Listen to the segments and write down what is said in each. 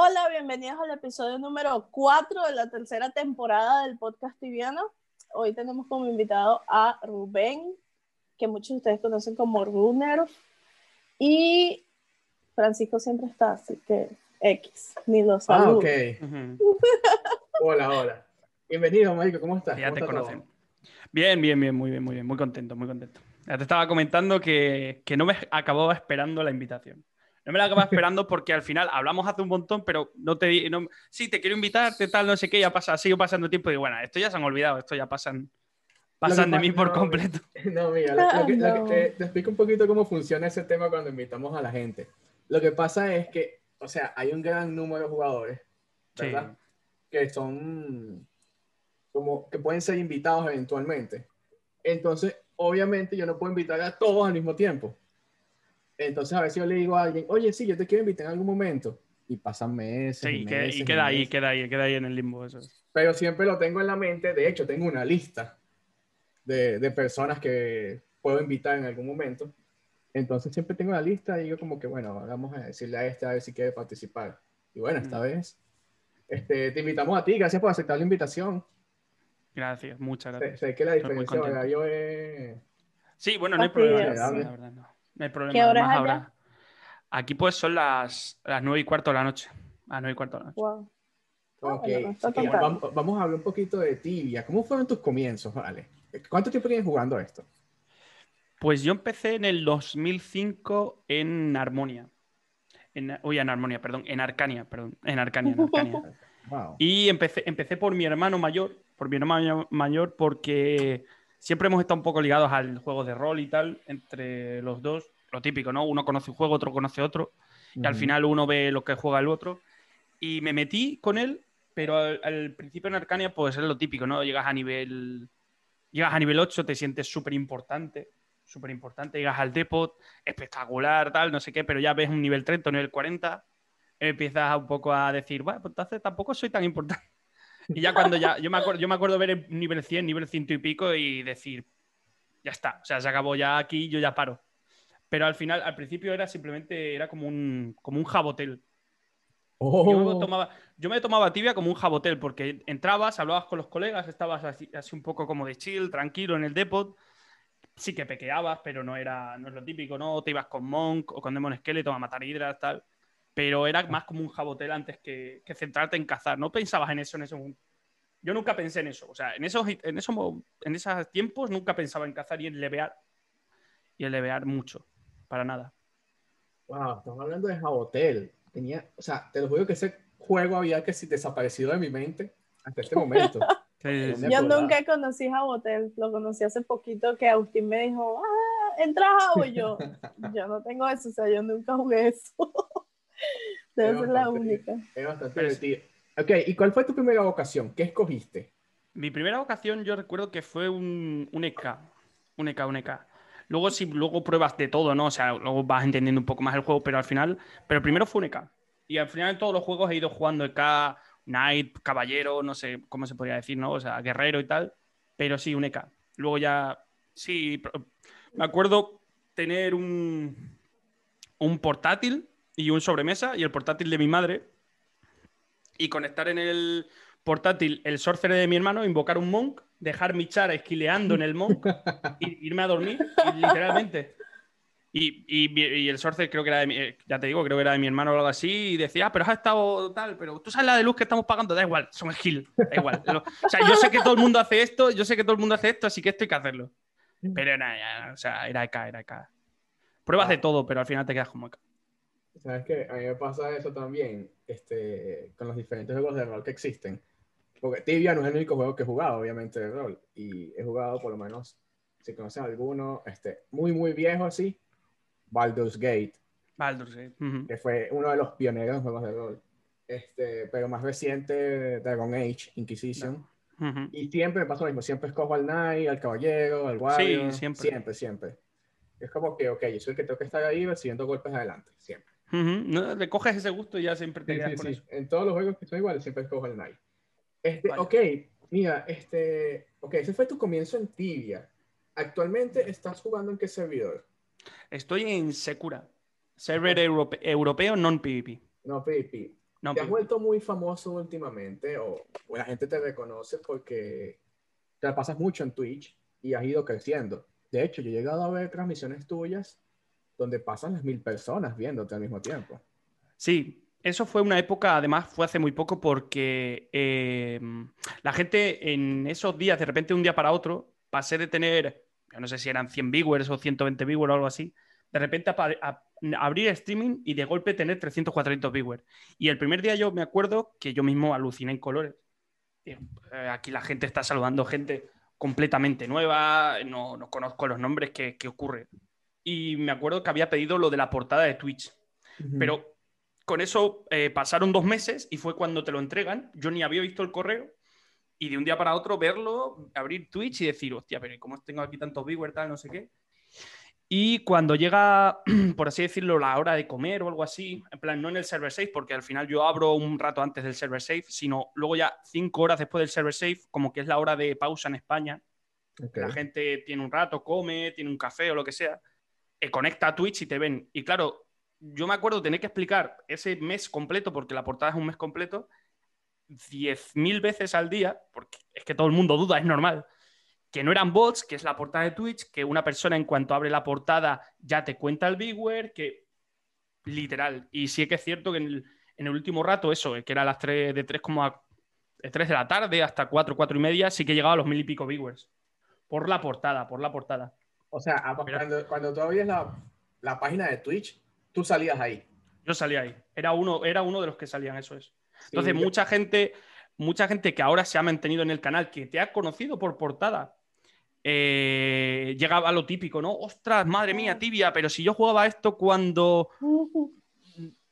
Hola, bienvenidos al episodio número 4 de la tercera temporada del podcast tibiano. Hoy tenemos como invitado a Rubén, que muchos de ustedes conocen como Runner, y Francisco siempre está, así que X, ni lo Ah, saludo. ok. Hola, hola. Bienvenido, Marico, ¿cómo estás? Ya ¿Cómo te está todo? conocen. Bien, bien, bien, muy bien, muy bien, muy contento, muy contento. Ya te estaba comentando que, que no me acababa esperando la invitación. No me la acababa esperando porque al final hablamos hace un montón, pero no te no, sí, te quiero invitar, te tal, no sé qué, ya pasa, sigo pasando tiempo y bueno, esto ya se han olvidado, esto ya pasan, pasan de mí por no, completo. No, mira, lo- lo que- lo que te, te explico un poquito cómo funciona ese tema cuando invitamos a la gente. Lo que pasa es que, o sea, hay un gran número de jugadores, Sí. ¿verdad? Que son como que pueden ser invitados eventualmente. Entonces, obviamente, yo no puedo invitar a todos al mismo tiempo. Entonces, a veces yo le digo a alguien, oye, sí, yo te quiero invitar en algún momento. Y pasan meses. Sí, y y queda, y ahí, queda ahí, queda ahí en el limbo eso. es. pero siempre lo tengo en la mente. De hecho, tengo una lista de, de personas que puedo invitar en algún momento. Entonces siempre tengo la lista y digo como que, bueno, vamos a decirle a este a ver si quiere participar. Y bueno, esta Mm. vez este, te invitamos a ti. Gracias por aceptar la invitación. Gracias, muchas gracias. sé que la diferencia horario es... Sí, bueno, no hay problema, la verdad, no. No hay problema. ¿Qué hora además es allá? ahora- Aquí pues son las, las 9 y cuarto de la noche. Las 9 y cuarto de la noche. Wow. Ah, Ok, bueno, no está ok, tan tarde. vamos, vamos a hablar un poquito de tibia. ¿Cómo fueron tus comienzos, vale? ¿Cuánto tiempo tienes jugando esto? Pues yo empecé en el 2005 en Armonia. En, uy, en Armonia, perdón. En Arcania, perdón. En Arcania, en Arcania. Wow. Y empecé, empecé por mi hermano mayor, por mi hermano mayor, porque siempre hemos estado un poco ligados al juego de rol y tal, entre los dos. Lo típico, ¿no? Uno conoce un juego, otro conoce otro. Y al final uno ve lo que juega el otro. Y me metí con él, pero al, al principio en Arcania, pues es lo típico, ¿no? Llegas a nivel. Llegas a nivel 8, te sientes súper importante. Súper importante. Llegas al depot, espectacular, tal, no sé qué, pero ya ves un nivel 30, un nivel 40. Empiezas un poco a decir, bueno, pues entonces tampoco soy tan importante. Y ya cuando ya. Yo me acuerdo, yo me acuerdo ver el nivel 100, nivel ciento y pico y decir, ya está. O sea, se acabó ya aquí, yo ya paro. Pero al final, al principio era simplemente, era como un, como un jabotel. Oh. Yo, me tomaba, yo me tomaba tibia como un jabotel, porque entrabas, hablabas con los colegas, estabas así, así un poco como de chill, tranquilo en el depot. Sí que pequeabas, pero no era no es lo típico, ¿no? Te ibas con Monk o con Demon Skeleton a matar hidras, tal. Pero era más como un jabotel antes que, que centrarte en cazar. No pensabas en eso en ese momento. Yo nunca pensé en eso. O sea, en esos, en esos, en esos tiempos nunca pensaba en cazar y en levear. Y en levear mucho. Para nada. Wow, estamos hablando de Jabotel. Tenía, o sea, te lo juro que ese juego había que si desaparecido de mi mente hasta este momento. Sí, sí, Yo nunca conocí Jabotel, lo conocí hace poquito que Agustín me dijo, ah, entra a Jabo", yo, yo no tengo eso, o sea, yo nunca jugué eso. Debe Es ser la única. Es bastante divertido. Ok, ¿y cuál fue tu primera vocación? ¿Qué escogiste? Mi primera vocación yo recuerdo que fue un, un EK. Un EK, un EK. Luego sí, luego pruebas de todo, ¿no? O sea, luego vas entendiendo un poco más el juego, pero al final, pero primero fue un EK. Y al final en todos los juegos he ido jugando EK, Knight, Caballero, no sé cómo se podría decir, ¿no? O sea, Guerrero y tal. Pero sí, un EK. Luego ya, sí, me acuerdo tener un, un portátil y un sobremesa y el portátil de mi madre y conectar en el portátil el sorcerer de mi hermano, invocar un monk, dejar mi chara esquileando en el monk irme a dormir, literalmente. Y, y, y el sorcerer creo que era de mi, eh, ya te digo, creo que era de mi hermano o algo así, y decía, ah, pero has estado tal, pero tú sabes la de luz que estamos pagando, da igual, son skill, da igual. O sea, yo sé que todo el mundo hace esto, yo sé que todo el mundo hace esto, así que esto hay que hacerlo. Pero era, ya, o sea, era EK, era EK. Pruebas de todo, pero al final te quedas como EK. Sabes que a mí me pasa eso también este, con los diferentes juegos de rol que existen. Porque Tibia no es el único juego que he jugado, obviamente, de rol. Y he jugado, por lo menos, si conoces alguno, este, muy, muy viejo así, Baldur's Gate, Baldur's Gate. Ujú. que fue uno de los pioneros en juegos de rol. Este, pero más reciente, Dragon Age, Inquisition. Ujú. Y siempre me pasa lo mismo, siempre escojo al Knight, al Caballero, al Warrior. siempre. Siempre, siempre. Es como que, ok, yo soy el que tengo que estar ahí recibiendo golpes adelante, siempre. Ujú. No, le coges ese gusto y ya siempre te Sí, quedas sí, con sí. eso. En todos los juegos que son iguales, siempre escojo el Knight. Este, Vale. ok, mira, este, ok, ese fue tu comienzo en Tibia. Actualmente estás jugando en qué servidor? Estoy en Secura, server europe- europeo non-PvP. No, PvP. No, te has vuelto muy famoso últimamente o, o la gente te reconoce porque te la pasas mucho en Twitch y has ido creciendo. De hecho, yo he llegado a ver transmisiones tuyas donde pasan las mil personas viéndote al mismo tiempo. Sí, eso fue una época, además fue hace muy poco porque eh, la gente en esos días, de repente un día para otro, pasé de tener, yo no sé si eran 100 viewers o 120 viewers o algo así, de repente a, a- abrir streaming y de golpe tener 300, 400 viewers. Y el primer día yo me acuerdo que yo mismo aluciné en colores. Eh, aquí la gente está saludando gente completamente nueva, no, no conozco los nombres, ¿qué, qué ocurre? Y me acuerdo que había pedido lo de la portada de Twitch. Pero con eso eh, pasaron dos meses y fue cuando te lo entregan. Yo ni había visto el correo y de un día para otro verlo, abrir Twitch y decir, hostia, pero ¿cómo tengo aquí tantos viewers, tal, no sé qué? Y cuando llega, por así decirlo, la hora de comer o algo así, en plan, no en el server safe, porque al final yo abro un rato antes del server safe, sino luego ya cinco horas después del server safe, como que es la hora de pausa en España, Ok. la gente tiene un rato, come, tiene un café o lo que sea, conecta a Twitch y te ven. Y claro, yo me acuerdo tener que explicar ese mes completo, porque la portada es un mes completo, 10.000 veces al día, porque es que todo el mundo duda, es normal, que no eran bots, que es la portada de Twitch, que una persona en cuanto abre la portada ya te cuenta el viewer, que literal. Y sí que es cierto que en el, último rato, eso, eh, que era las 3 de 3, como a, de 3 de la tarde hasta 4, 4 y media, sí que llegaba a los mil y pico viewers. Por la portada, por la portada. O sea, cuando, cuando tú abrías la, la página de Twitch, tú salías ahí. Yo salía ahí. Era uno, era uno de los que salían, eso es. Entonces, Sí, yo- mucha gente, mucha gente que ahora se ha mantenido en el canal, que te ha conocido por portada, eh, llegaba a lo típico, ¿no? Ostras, madre mía, tibia, pero si yo jugaba esto cuando,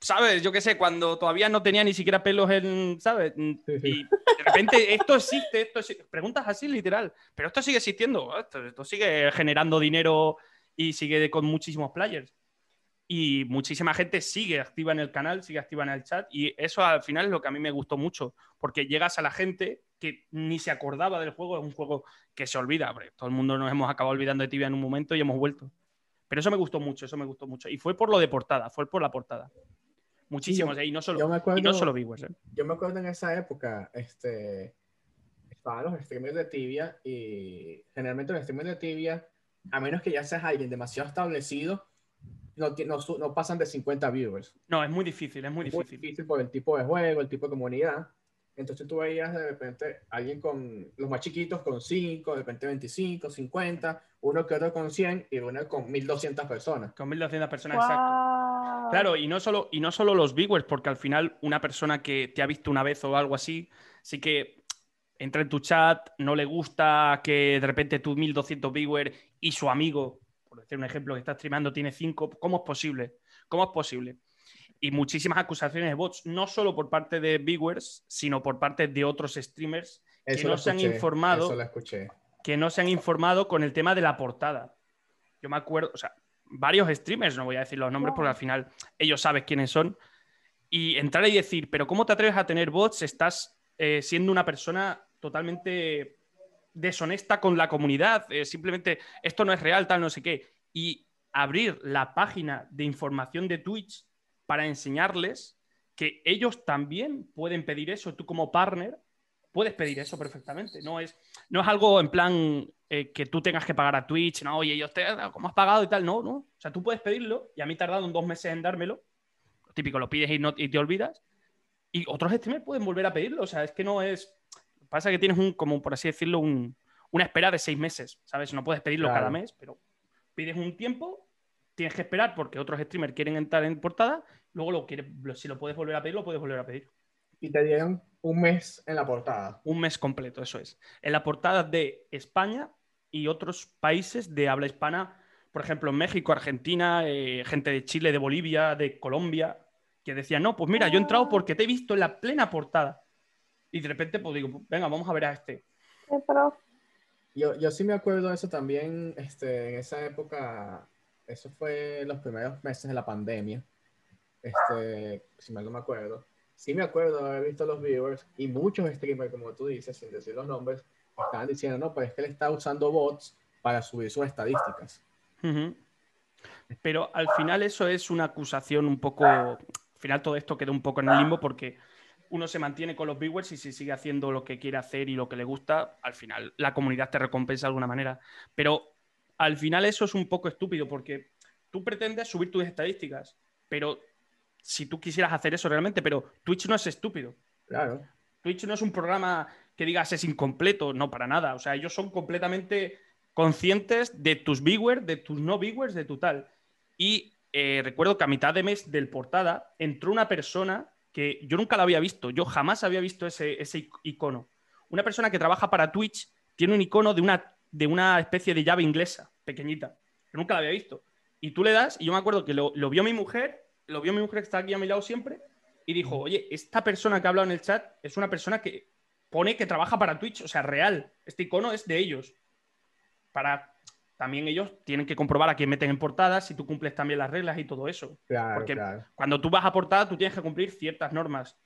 ¿sabes? Yo qué sé, cuando todavía no tenía ni siquiera pelos en, ¿sabes? Y de repente esto existe, esto exi- preguntas así literal, pero esto sigue existiendo, esto, esto sigue generando dinero y sigue con muchísimos players. Y muchísima gente sigue activa en el canal, sigue activa en el chat y eso al final es lo que a mí me gustó mucho, porque llegas a la gente que ni se acordaba del juego, es un juego que se olvida, hombre, todo el mundo nos hemos acabado olvidando de Tibia en un momento y hemos vuelto. Pero eso me gustó mucho, eso me gustó mucho. Y fue por lo de portada, fue por la portada. Muchísimos, yo- eh, y no solo, yo me acuerdo- y no solo viewers. eh. yo me acuerdo en esa época, este, estaban los streamers de Tibia y generalmente los streamers de Tibia, a menos que ya seas alguien demasiado establecido, no, no, su- no pasan de 50 viewers. No, es muy difícil, es muy Es muy difícil. difícil por el tipo de juego, el tipo de comunidad. Entonces tú veías de repente alguien con los más chiquitos con 5, de repente 25, 50, uno que otro con 100 y uno con 1200 personas. Con 1.200 personas, exacto. Claro, y no, solo, y no solo los viewers, porque al final una persona que te ha visto una vez o algo así, sí que entra en tu chat, no le gusta que de repente tú 1200 viewers y su amigo, por decir un ejemplo, que está streamando tiene 5, ¿cómo es posible? ¿Cómo es posible? Y muchísimas acusaciones de bots, no solo por parte de viewers, sino por parte de otros streamers Eso no se han informado. Eso lo escuché. que no se han informado con el tema de la portada. Yo me acuerdo, o sea, varios streamers, no voy a decir los nombres porque al final ellos saben quiénes son, y entrar y decir, pero ¿cómo te atreves a tener bots? Estás eh, siendo una persona totalmente deshonesta con la comunidad, eh, simplemente esto no es real, tal, no sé qué. Y abrir la página de información de Twitch para enseñarles que ellos también pueden pedir eso, tú como partner puedes pedir eso perfectamente, no es, no es algo en plan eh, que tú tengas que pagar a Twitch, no, oye, yo te, ¿cómo has pagado y tal? No, no, o sea, tú puedes pedirlo y a mí tardaron dos meses en dármelo, lo típico, lo pides y, no, y te olvidas, y otros streamers pueden volver a pedirlo, o sea, es que no es, pasa que tienes un, como por así decirlo, un, una espera de seis meses, ¿sabes? No puedes pedirlo Claro. cada mes, pero pides un tiempo, tienes que esperar porque otros streamers quieren entrar en portada, luego lo quieres, si lo puedes volver a pedir, lo puedes volver a pedir. Y te dieron un mes en la portada. Un mes completo, eso es. En la portada de España y otros países de habla hispana, por ejemplo, México, Argentina, eh, gente de Chile, de Bolivia, de Colombia, que decían, no, pues mira, yo he entrado porque te he visto en la plena portada. Y de repente, pues digo, venga, vamos a ver a este. Yo, yo sí me acuerdo de eso también, este, en esa época, eso fue los primeros meses de la pandemia, este, si mal no me acuerdo. Sí me acuerdo haber visto los viewers y muchos streamers, como tú dices, sin decir los nombres, estaban diciendo, no, pues es que él está usando bots para subir sus estadísticas. Ujú. Pero al final eso es una acusación un poco... Al final todo esto queda un poco en el limbo porque uno se mantiene con los viewers y si sigue haciendo lo que quiere hacer y lo que le gusta, al final la comunidad te recompensa de alguna manera. Pero al final eso es un poco estúpido porque tú pretendes subir tus estadísticas, pero si tú quisieras hacer eso realmente, pero Twitch no es estúpido. Claro. Twitch no es un programa que digas es incompleto, no para nada. O sea, ellos son completamente conscientes de tus viewers, de tus no viewers, de tu tal. Y eh, recuerdo que a mitad de mes del portada entró una persona que yo nunca la había visto, yo jamás había visto ese, ese icono. Una persona que trabaja para Twitch tiene un icono de una, de una especie de llave inglesa, pequeñita. Yo nunca la había visto. Y tú le das, y yo me acuerdo que lo, vio mi mujer, lo vio mi mujer que está aquí a mi lado siempre, y dijo, oye, esta persona que ha hablado en el chat es una persona que pone que trabaja para Twitch, o sea, real. Este icono es de ellos. Para también ellos tienen que comprobar a quién meten en portada, si tú cumples también las reglas y todo eso. Claro, Porque claro. cuando tú vas a portada, tú tienes que cumplir ciertas normas.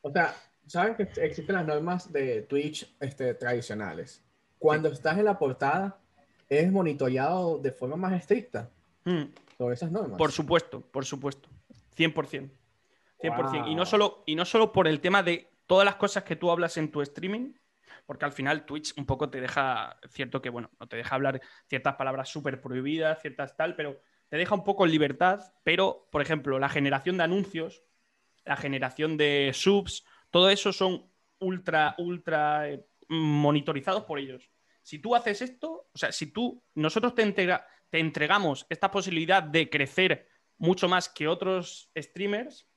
O sea, sabes que existen las normas de Twitch este, tradicionales. Cuando estás en la portada, es monitoreado de forma más estricta Mm, sobre esas normas. por supuesto, por supuesto. 100%. 100%. Y, no solo, y no solo por el tema de todas las cosas que tú hablas en tu streaming, porque al final Twitch un poco te deja, cierto que, bueno, no te deja hablar ciertas palabras súper prohibidas, ciertas tal, pero te deja un poco en libertad, pero, por ejemplo, la generación de anuncios, la generación de subs, todo eso son ultra, ultra eh, monitorizados por ellos. Si tú haces esto, o sea, si tú, nosotros te, entrega- te entregamos esta posibilidad de crecer mucho más que otros streamers,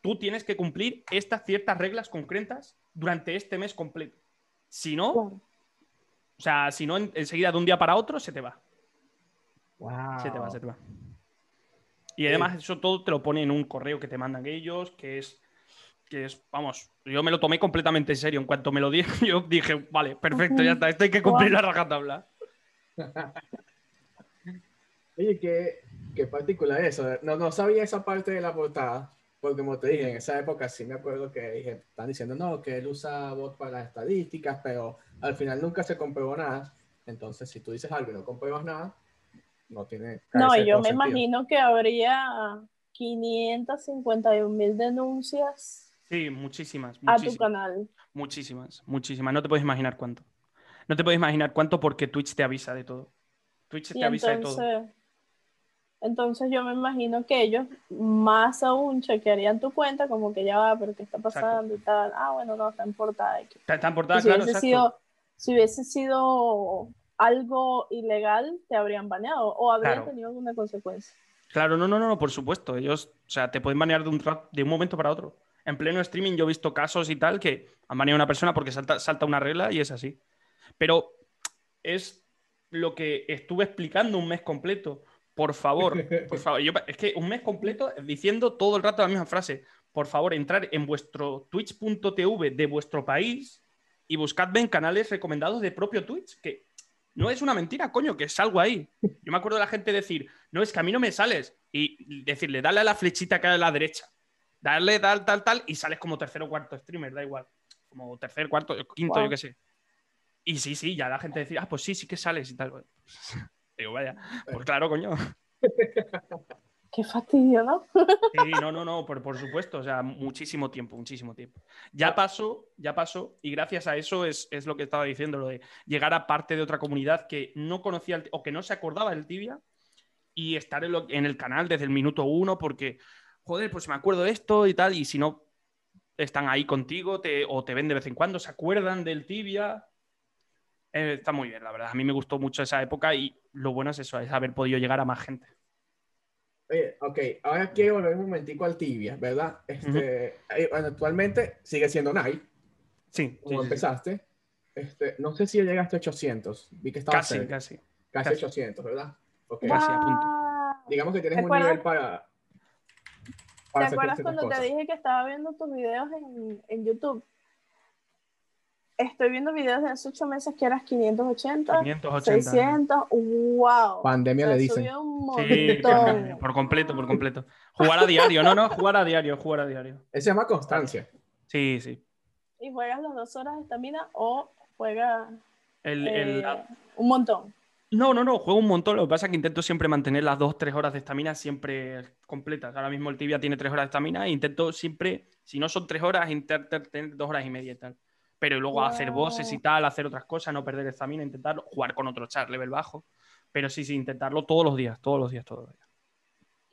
tú tienes que cumplir estas ciertas reglas concretas durante este mes completo. Si no, o sea, si no, en- enseguida de un día para otro se te va. Wow. Se te va, se te va. Y además eso todo te lo pone en un correo que te mandan ellos, que es, que es, vamos, yo me lo tomé completamente en serio. En cuanto me lo dije, yo dije, vale, perfecto, ya está, esto hay que cumplir la rajatabla. Oye, qué, qué particular eso. No, no sabía esa parte de la portada, porque como te dije, en esa época sí me acuerdo que dije, están diciendo, no, que él usa bot para las estadísticas, pero al final nunca se comprobó nada. Entonces, si tú dices algo y no compruebas nada, no tiene... No, yo me sentido. imagino que habría 551 mil denuncias Sí, muchísimas, a tu muchísimas, canal. muchísimas, muchísimas. No te puedes imaginar cuánto. No te puedes imaginar cuánto porque Twitch te avisa de todo. Twitch Y te avisa de todo. Entonces, yo me imagino que ellos más aún chequearían tu cuenta, como que ya va, pero ¿qué está pasando y tal? Ah, bueno, no, está en portada. Está, está en portada, si, claro, hubiese exacto. sido, si hubiese sido algo ilegal, te habrían baneado o habrían Claro. tenido alguna consecuencia. Claro, no, no, no, no, por supuesto. Ellos, o sea, te pueden banear de un, de un momento para otro. En pleno streaming yo he visto casos y tal que han baneado a una persona porque salta, salta una regla y es así. Pero es lo que estuve explicando un mes completo. Por favor, por favor. Yo- es que un mes completo diciendo todo el rato la misma frase. Por favor, entrar en vuestro twitch.tv de vuestro país y buscadme en canales recomendados de propio Twitch, que no es una mentira, coño, que salgo ahí. Yo me acuerdo de la gente decir, no, es que a mí no me sales. Y decirle, dale a la flechita que hay a la derecha. Darle tal, tal, tal, y sales como tercero o cuarto streamer, da igual. Como tercer, cuarto, quinto, yo qué sé. Y sí, sí, ya la gente decía, ah, pues sí, sí que sales y tal. Digo, vaya, pues claro, coño. Qué fastidio, ¿no? Sí, no, no, no, por, por supuesto, o sea, muchísimo tiempo, muchísimo tiempo. Ya pasó, ya pasó, y gracias a eso es, es lo que estaba diciendo, lo de llegar a parte de otra comunidad que no conocía el- o que no se acordaba del tibia y estar en, lo- en el canal desde el minuto uno porque, joder, pues me acuerdo de esto y tal, y si no, están ahí contigo te, o te ven de vez en cuando, se acuerdan del tibia. Eh, está muy bien, la verdad. A mí me gustó mucho esa época y lo bueno es eso, es haber podido llegar a más gente. Oye, ok, ahora quiero volver un momentico al tibia, ¿verdad? Este, eh, bueno, actualmente sigue siendo Nike, Sí, como sí, sí, sí. empezaste. Este, no sé si llegaste a 800, vi que estaba Casi, cerca. casi. casi casi. 800, ¿verdad? Ok, Casi a punto. Digamos que tienes ¿Te un acuerdas? nivel para... ¿Te para hacer acuerdas cuando te cosas. dije que estaba viendo tus videos en, en YouTube? Estoy viendo videos de hace ocho meses que eras 580, 580. 600, wow. Pandemia O sea, le dicen. subió un Sí, por completo, por completo. Jugar a diario, no, no, jugar a diario, jugar a diario. Ese se llama constancia. Sí, sí. ¿Y juegas las dos horas de estamina o juegas El, eh, el- un montón? No, no, no, juego un montón. Lo que pasa es que intento siempre mantener las dos, tres horas de estamina siempre completas. Ahora mismo el tibia tiene tres horas de estamina e intento siempre, si no son tres horas, intentar tener dos horas y media y tal. Pero luego hacer bosses y tal, hacer otras cosas, no perder estamina, intentarlo, jugar con otro char level bajo. Pero sí, sí, intentarlo todos los días, todos los días, todos los días.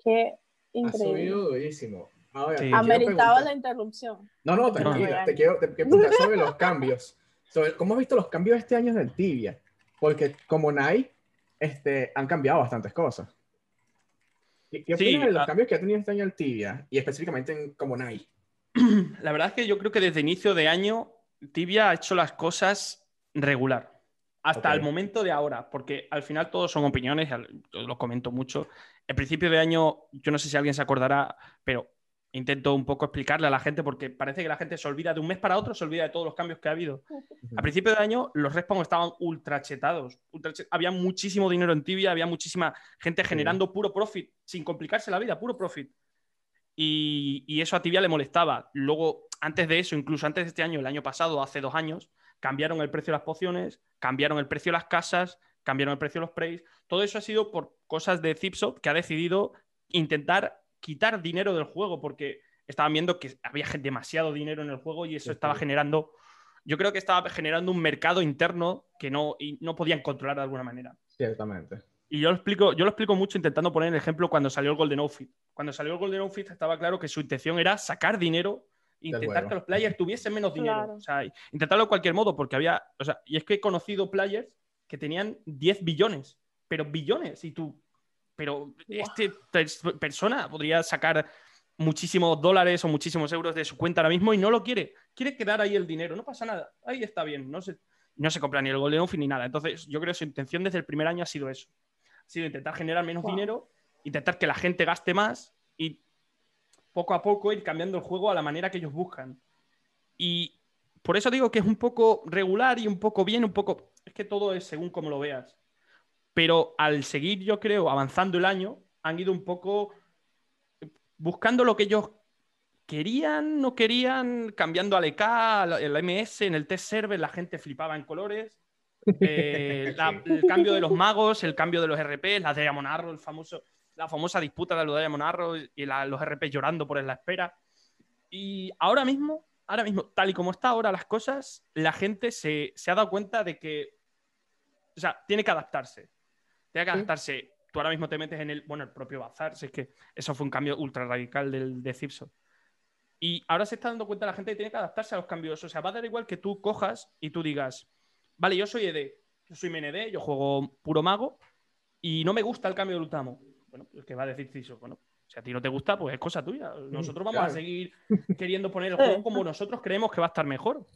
Qué Ha increíble. subido durísimo. Ahora, Sí. te Ameritaba la interrupción. No, no, tranquila. Te quiero, te quiero preguntar sobre los cambios. Sobre, ¿Cómo has visto los cambios este año del Tibia? Porque como Nai, este, han cambiado bastantes cosas. ¿Qué, qué Sí, opinas de los ah. cambios que ha tenido este año el Tibia? Y específicamente en como Nai. La verdad es que yo creo que desde inicio de año Tibia ha hecho las cosas regular. Hasta el momento de ahora, porque al final todos son opiniones, lo comento mucho. El principio de año, yo no sé si alguien se acordará, pero intento un poco explicarle a la gente porque parece que la gente se olvida de un mes para otro, se olvida de todos los cambios que ha habido. A principio de año los respawns estaban ultra chetados. ultra Había muchísimo dinero en Tibia, había muchísima gente generando puro profit, sin complicarse la vida, puro profit. Y, y eso a Tibia le molestaba. Luego, antes de eso, incluso antes de este año, el año pasado, hace dos años, cambiaron el precio de las pociones, cambiaron el precio de las casas, cambiaron el precio de los praise. Todo eso ha sido por cosas de Zipsoft que ha decidido intentar quitar dinero del juego porque estaban viendo que había demasiado dinero en el juego y eso Sí, estaba sí. generando, yo creo que estaba generando un mercado interno que no, y no podían controlar de alguna manera. Ciertamente. Y yo lo explico, yo lo explico mucho intentando poner el ejemplo cuando salió el Golden Outfit. Cuando salió el Golden Outfit estaba claro que su intención era sacar dinero intentar que los players tuviesen menos dinero. Claro. O sea, intentarlo de cualquier modo, porque había. O sea, y es que he conocido players que tenían 10 billones, pero billones, y tú. Pero este pers- persona podría sacar muchísimos dólares o muchísimos euros de su cuenta ahora mismo y no lo quiere. Quiere quedar ahí el dinero, no pasa nada. Ahí está bien, no se, no se compra ni el Golden Outfit ni nada. Entonces, yo creo que su intención desde el primer año ha sido eso. Ha sido intentar generar menos Wow. dinero, intentar que la gente gaste más y poco a poco ir cambiando el juego a la manera que ellos buscan. Y por eso digo que es un poco regular y un poco bien, un poco... Es que todo es según como lo veas. Pero al seguir, yo creo, avanzando el año, han ido un poco buscando lo que ellos querían, no querían, cambiando al EK, al- el MS, en el test server, la gente flipaba en colores. Eh, la- el cambio de los magos, el cambio de los RP, la Diamond Arrow, el famoso, la famosa disputa de los Diamond Arrow y la- los RP llorando por la espera. Y ahora mismo, ahora mismo, tal y como está ahora las cosas, la gente se, se ha dado cuenta de que, o sea, tiene que adaptarse. Tiene que Sí. adaptarse. Tú ahora mismo te metes en el, bueno, el propio Bazar, si es que eso fue un cambio ultra radical del, de Zipso. Y ahora se está dando cuenta la gente que tiene que adaptarse a los cambios. O sea, va a dar igual que tú cojas y tú digas, vale, yo soy ED, yo soy MND, yo juego puro mago y no me gusta el cambio de Lutamo. Bueno, pues que va a decir Ciso, bueno, si a ti no te gusta, pues es cosa tuya. Nosotros vamos a claro. seguir queriendo poner el juego como nosotros creemos que va a estar mejor.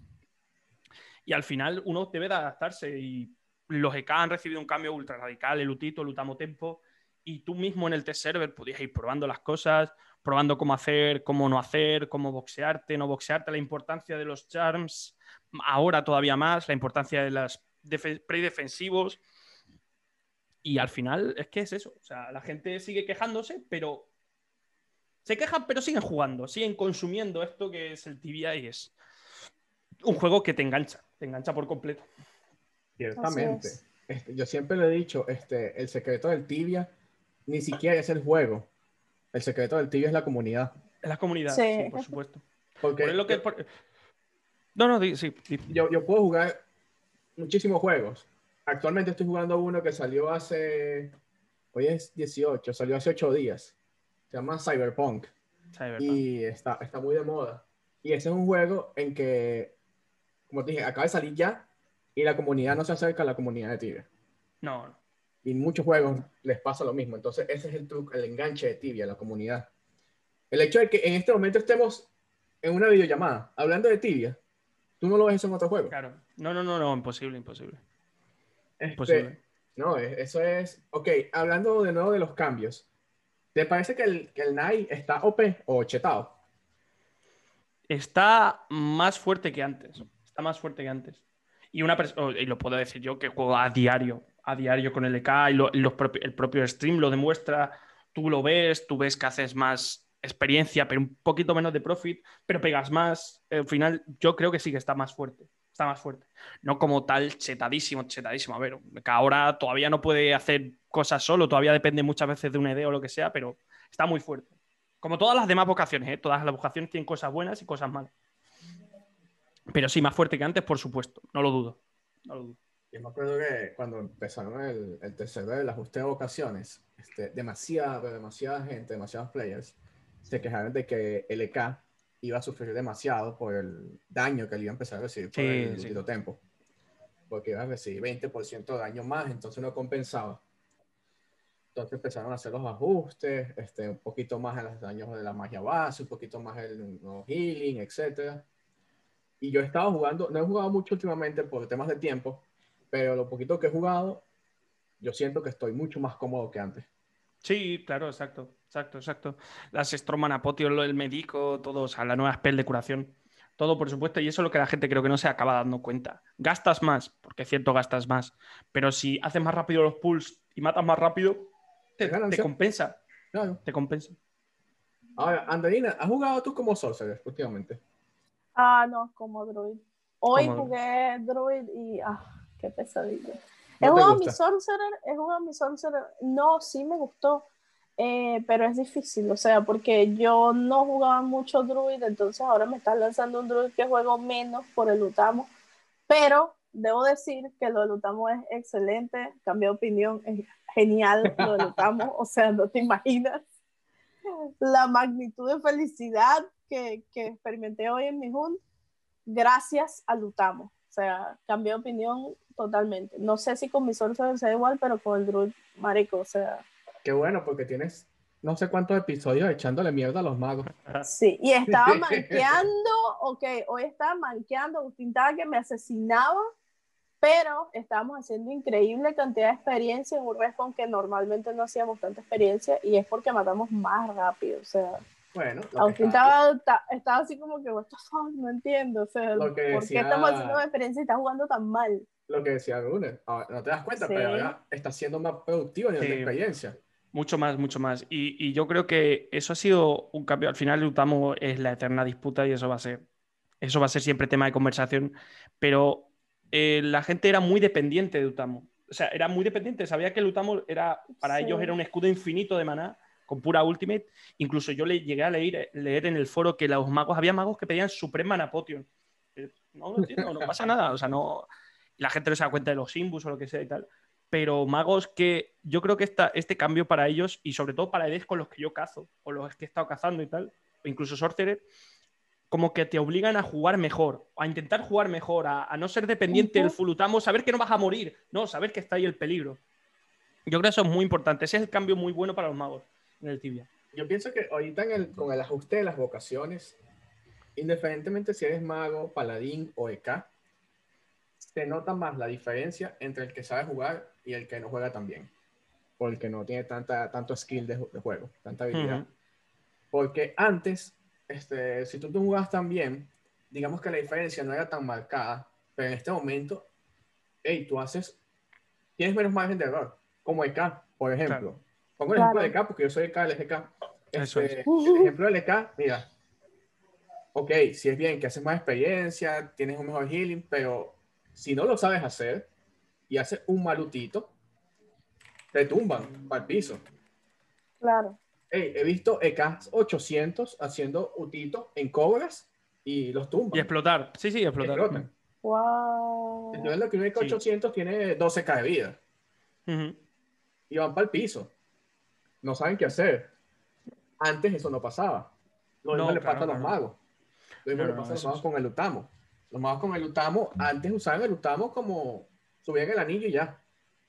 Y al final uno debe de adaptarse y los EK han recibido un cambio ultra radical, el Utito, el Utamo Tempo, y tú mismo en el test server podías ir probando las cosas, probando cómo hacer, cómo no hacer, cómo boxearte, no boxearte, la importancia de los charms, ahora todavía más, la importancia de los pre-defensivos. Y al final es que es eso, o sea, la gente sigue quejándose, pero se quejan, pero siguen jugando, siguen consumiendo esto que es el tibia y es un juego que te engancha, te engancha por completo. Ciertamente. Este, yo siempre le he dicho, este, el secreto del tibia ni siquiera es el juego. El secreto del tibia es la comunidad. Es la comunidad, Sí. sí, por supuesto. Porque Por lo que- por- No, no, sí. di. yo, yo puedo jugar muchísimos juegos. Actualmente estoy jugando uno que salió hace, hoy es 18, salió hace 8 días. Se llama Cyberpunk. Cyberpunk. y está, está muy de moda. Y ese es un juego en que, como te dije, acaba de salir ya y la comunidad no se acerca a la comunidad de Tibia. No. Y en muchos juegos les pasa lo mismo. Entonces, ese es el truco, el enganche de Tibia, la comunidad. El hecho de que en este momento estemos en una videollamada hablando de Tibia, tú no lo ves eso en otro juego. Claro. No, no, no, no, imposible, imposible. Este, Imposible. no, es- eso es. Ok, hablando de nuevo de los cambios. ¿Te parece que el, que el Nai está OP o chetado? Está más fuerte que antes. Está más fuerte que antes. Y una oh, y lo puedo decir yo que juego a diario, a diario con el EK y lo- los el propio stream lo demuestra. Tú lo ves, tú ves que haces más experiencia, pero un poquito menos de profit, pero pegas más. Al final, yo creo que sí que está más fuerte. Está más fuerte. No como tal chetadísimo, chetadísimo. A ver, que ahora todavía no puede hacer cosas solo, todavía depende muchas veces de una idea o lo que sea, pero está muy fuerte. Como todas las demás vocaciones, ¿eh? todas las vocaciones tienen cosas buenas y cosas malas. Pero sí, más fuerte que antes, por supuesto, no lo dudo. No lo dudo. Yo me acuerdo que cuando empezaron el, el tercer del ajuste de vocaciones, este, demasiada, demasiada gente, demasiados players se quejaron de que LK iba a sufrir demasiado por el daño que le iba a empezar a recibir por Sí, el sí. tiempo. Porque iba a recibir 20% de daño más, entonces no compensaba. Entonces empezaron a hacer los ajustes, este, un poquito más en los daños de la magia base, un poquito más en el healing, etc. Y yo he estado jugando, no he jugado mucho últimamente por temas de tiempo, pero lo poquito que he jugado, yo siento que estoy mucho más cómodo que antes. Sí, claro, exacto, exacto, exacto. Las Stroman Apotio, lo del médico, todo, o sea, la nueva spell de curación. Todo, por supuesto, y eso es lo que la gente creo que no se acaba dando cuenta. Gastas más, porque es cierto, gastas más, pero si haces más rápido los pulls y matas más rápido, te, compensa, Claro. te compensa. Ahora, Andalina, ¿has jugado tú como Sorcerer últimamente? Ah, no, como Druid. Hoy Como- jugué Druid y ah, qué pesadilla. He ¿No te jugado mi gusta? Sorcerer, mi Sorcerer. No, sí me gustó, eh, pero es difícil, o sea, porque yo no jugaba mucho Druid, entonces ahora me estás lanzando un Druid que juego menos por el Utamo. Pero debo decir que lo del Utamo es excelente, cambié de opinión, es genial lo del Utamo, o sea, no te imaginas la magnitud de felicidad que, que experimenté hoy en mi hunt gracias al Utamo. O sea, cambié de opinión totalmente. No sé si con mi Sorcerer sea igual, pero con el Druid, marico, o sea, Qué bueno, porque tienes no sé cuántos episodios echándole mierda a los magos. sí. Y estaba manqueando, ok, hoy estaba manqueando, Agustín estaba que me asesinaba, pero estábamos haciendo increíble cantidad de experiencia en un respawn que normalmente no hacíamos tanta experiencia y es porque matamos más rápido, o sea. Bueno, Agustín estaba, ta- estaba así como que, what the fuck, no entiendo, o sea, Lo que ¿por decía- qué estamos haciendo una experiencia y está jugando tan mal? lo que decía Gunnar. Ahora, no te das cuenta, Sí. pero ahora está siendo más productivo de Sí. experiencia. Mucho más, mucho más. Y, y yo creo que eso ha sido un cambio. Al final, el Utamo es la eterna disputa y eso va a ser, eso va a ser siempre tema de conversación. Pero eh, la gente era muy dependiente de Utamo. O sea, era muy dependiente. Sabía que el Utamo era, para Sí. ellos era un escudo infinito de maná con pura ultimate. Incluso yo le llegué a leer, leer en el foro que los magos, había magos que pedían Supreme Mana Potion. Eh, No, no entiendo, no pasa nada. O sea, no. La gente no se da cuenta de los Simbus o lo que sea y tal pero magos que yo creo que esta, este cambio para ellos y sobre todo para Edes con los que yo cazo o los que he estado cazando y tal, o incluso Sorcerer, como que te obligan a jugar mejor, a intentar jugar mejor, a, a no ser dependiente del fulutamo, saber que no vas a morir, no, saber que está ahí el peligro. Yo creo que eso es muy importante, ese es el cambio muy bueno para los magos en el tibia. Yo pienso que ahorita en el- con el ajuste de las vocaciones, independientemente si eres mago, paladín o EK, se nota más la diferencia entre el que sabe jugar y el que no juega tan bien. O el que no tiene tanta, tanto skill de, de juego, tanta habilidad. Ujú. Porque antes, este, si tú no jugabas tan bien, digamos que la diferencia no era tan marcada, pero en este momento, hey, tú haces, tienes menos margen de error, como EK, por ejemplo. Pongo el ejemplo de Claro. EK porque yo soy EK del GK. Eso Este, el ejemplo del EK, mira, ok, si es bien que haces más experiencia, tienes un mejor healing, pero si no lo sabes hacer y haces un malutito, te tumban para el piso. Claro. Hey, he visto EKs 800 haciendo utitos en cobras y los tumban. Y explotar, sí, sí, explotar. explotan. Wow. Entonces, lo que un EK Sí. 800 tiene 12k de vida Ujú. y van para el piso. No saben qué hacer. Antes eso no pasaba. Lo mismo No, le claro, pasa a los magos. Lo mismo No, le no, pasa a los magos es- con el Utamo. Los magos con el Utamo, antes usaban el Utamo como subían el anillo y ya.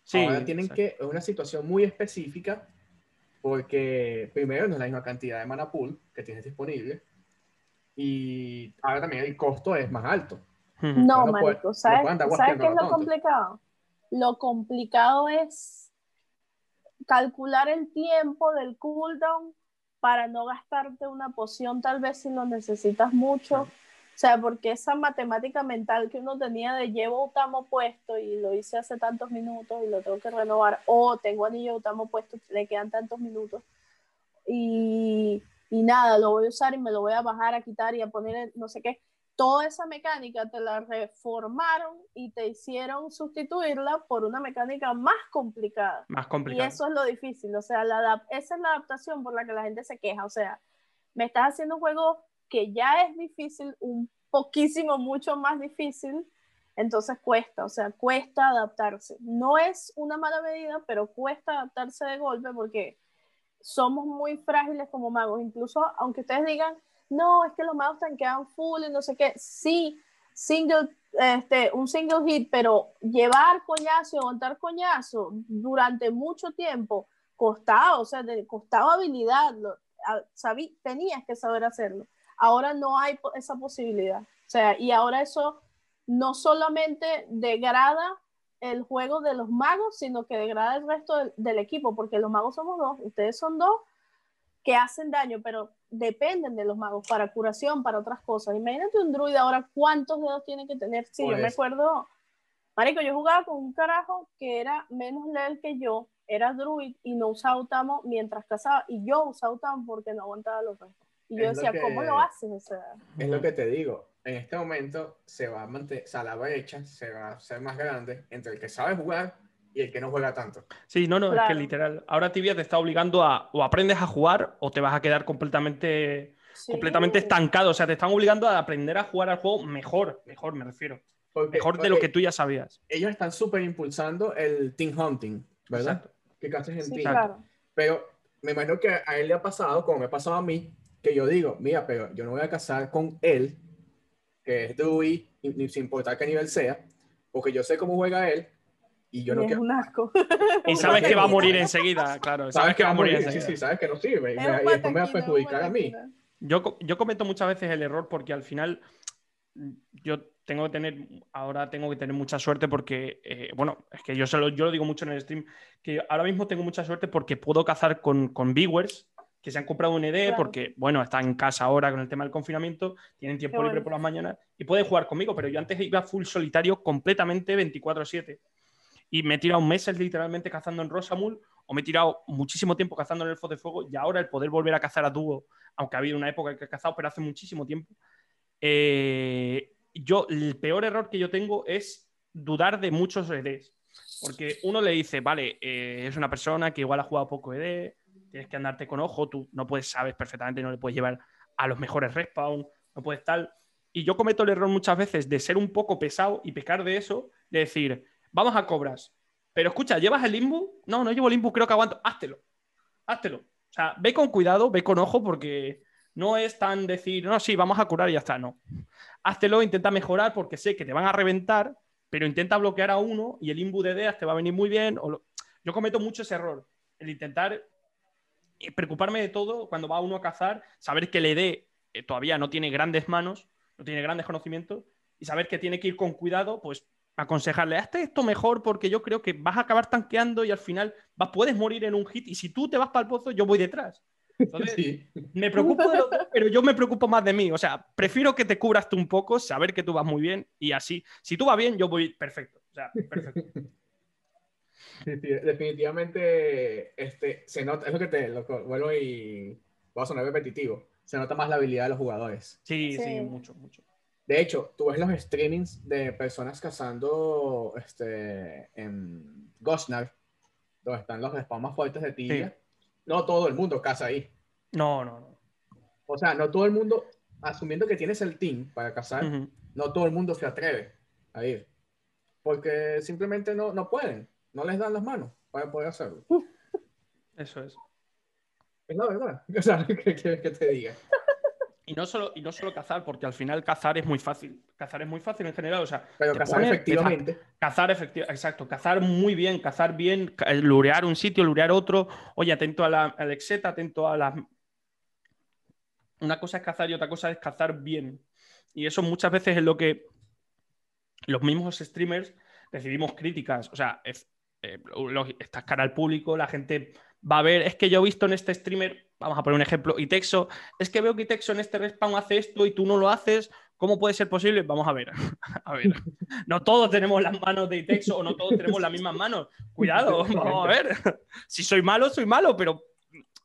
Sí, Ahora tienen exacto. que, es una situación muy específica porque primero no es la misma cantidad de mana pool que tienes disponible y ahora también el costo es más alto. No, No marico, no ¿sabes, ¿sabes qué es lo lo tonto. complicado? Lo complicado es calcular el tiempo del cooldown para no gastarte una poción tal vez si lo necesitas mucho. O sea, porque esa matemática mental que uno tenía de llevo Utamo puesto y lo hice hace tantos minutos y lo tengo que renovar, o tengo anillo Utamo puesto, le quedan tantos minutos. Y, y nada, lo voy a usar y me lo voy a bajar, a quitar y a poner no sé qué. Toda esa mecánica te la reformaron y te hicieron sustituirla por una mecánica más complicada. Más Y complicado. eso es lo difícil, o sea, la esa es la adaptación por la que la gente se queja, o sea, me estás haciendo un juego que ya es difícil, un poquísimo, mucho más difícil, entonces cuesta, o sea, cuesta adaptarse. No es una mala medida, pero cuesta adaptarse de golpe porque somos muy frágiles como magos, incluso aunque ustedes digan, no, es que los magos tanquean full y no sé qué, sí, single, este, un single hit, pero llevar coñazo y aguantar coñazo durante mucho tiempo costaba, o sea, costaba habilidad, lo- a- sabí- tenías que saber hacerlo. Ahora no hay esa posibilidad. O sea, y ahora eso no solamente degrada el juego de los magos, sino que degrada el resto del, del equipo, porque los magos somos dos, ustedes son dos que hacen daño, pero dependen de los magos para curación, para otras cosas. Imagínate un druid ahora, ¿cuántos dedos tiene que tener? Sí, yo me Pues- acuerdo, Marico, yo jugaba con un carajo que era menos level que yo, era druid y no usaba Utamo mientras cazaba, y yo usaba Utamo porque no aguantaba los restos. Y yo Es lo decía, que- ¿cómo lo haces? O sea, Es lo que te digo. En este momento se va a mantener, o sea, la brecha se va a hacer más grande entre el que sabe jugar y el que no juega tanto. Sí, no, no, es que literal. Ahora Tibia te está obligando a o aprendes a jugar o te vas a quedar completamente, sí. completamente estancado. O sea, te están obligando a aprender a jugar al juego mejor, mejor me refiero. Porque, Mejor de lo que tú ya sabías. ellos están súper impulsando el team hunting, ¿verdad? Exacto. Que cases en Sí, team. claro. Pero me imagino que a él le ha pasado, como me ha pasado a mí, que yo digo, mira, pero yo no voy a casar con él, que es Dewey, sin importar qué nivel sea, porque yo sé cómo juega él y yo no es quiero. un asco. Y sabes que va a morir enseguida, claro. Sabes que va a morir Sí, enseguida. sí, sabes que no sirve y, Es después me va a perjudicar a mí. Yo, yo cometo muchas veces el error porque al final yo tengo que tener, ahora tengo que tener mucha suerte porque, eh, bueno, es que yo, se lo, yo lo digo mucho en el stream, que ahora mismo tengo mucha suerte porque puedo cazar con, con viewers que se han comprado un ED Claro. porque, bueno, están en casa ahora con el tema del confinamiento, tienen tiempo Qué libre bueno. por las mañanas y pueden jugar conmigo, pero yo antes iba full solitario completamente 24/7 y me he tirado meses literalmente cazando en Rosamul o me he tirado muchísimo tiempo cazando en Elfos de Fuego y ahora el poder volver a cazar a dúo, aunque ha habido una época que he cazado, pero hace muchísimo tiempo, eh, yo, el peor error que yo tengo es dudar de muchos EDs. Porque uno le dice, vale, eh, es una persona que igual ha jugado poco ED, tienes que andarte con ojo, tú no puedes, sabes perfectamente, no le puedes llevar a los mejores respawn, no puedes tal. Y yo cometo el error muchas veces de ser un poco pesado y pecar de eso, de decir, vamos a cobras. Pero escucha, ¿llevas el limbo? No, no llevo el limbo, creo que aguanto. Háztelo. Háztelo. O sea, ve con cuidado, ve con ojo, porque no es tan decir, no, sí, vamos a curar y ya está. No. Háztelo, intenta mejorar porque sé que te van a reventar, pero intenta bloquear a uno y el imbu de ideas te va a venir muy bien. O lo- Yo cometo mucho ese error, el intentar eh, preocuparme de todo cuando va uno a cazar, saber que el ED eh, todavía no tiene grandes manos, no tiene grandes conocimientos, y saber que tiene que ir con cuidado, pues aconsejarle, hazte esto mejor porque yo creo que vas a acabar tanqueando y al final vas, puedes morir en un hit y si tú te vas para el pozo, yo voy detrás. Entonces, Sí. me preocupo de los dos, pero yo me preocupo más de mí. O sea, prefiero que te cubras tú un poco, saber que tú vas muy bien y así. Si tú vas bien, yo voy perfecto. O sea, perfecto. Sí, sí, definitivamente este, se nota, es lo que te lo vuelvo y voy a sonar repetitivo, se nota más la habilidad de los jugadores. Sí, sí, Sí. mucho, mucho. De hecho, tú ves los streamings de personas cazando este, en Gosnar, donde están los spawns más fuertes de tibia. No todo el mundo caza ahí. No, no, no. O sea, no todo el mundo, asumiendo que tienes el team para cazar, no todo el mundo se atreve a ir. Porque simplemente no, no pueden, no les dan las manos para poder hacerlo. Eso es. Es la verdad. O sea, ¿qué quieres que te diga? Y no, solo, y no solo cazar, porque al final cazar es muy fácil. Cazar es muy fácil en general. O sea, Pero cazar pones- efectivamente. Cazar efectivamente, exacto, cazar muy bien, cazar bien, eh, lurear un sitio, lurear otro. Oye, atento a la, al exeta, atento a las. Una cosa es cazar y otra cosa es cazar bien. Y eso muchas veces es lo que los mismos streamers recibimos críticas. O sea, es, eh, estás cara al público, la gente va a ver. Es que yo he visto en este streamer, vamos a poner un ejemplo, Itexo. Es que veo que Itexo en este respawn hace esto y tú no lo haces. ¿Cómo puede ser posible? Vamos a ver. A ver. No todos tenemos las manos de Itexo o no todos tenemos las mismas manos. Cuidado, vamos a ver. Si soy malo, soy malo, pero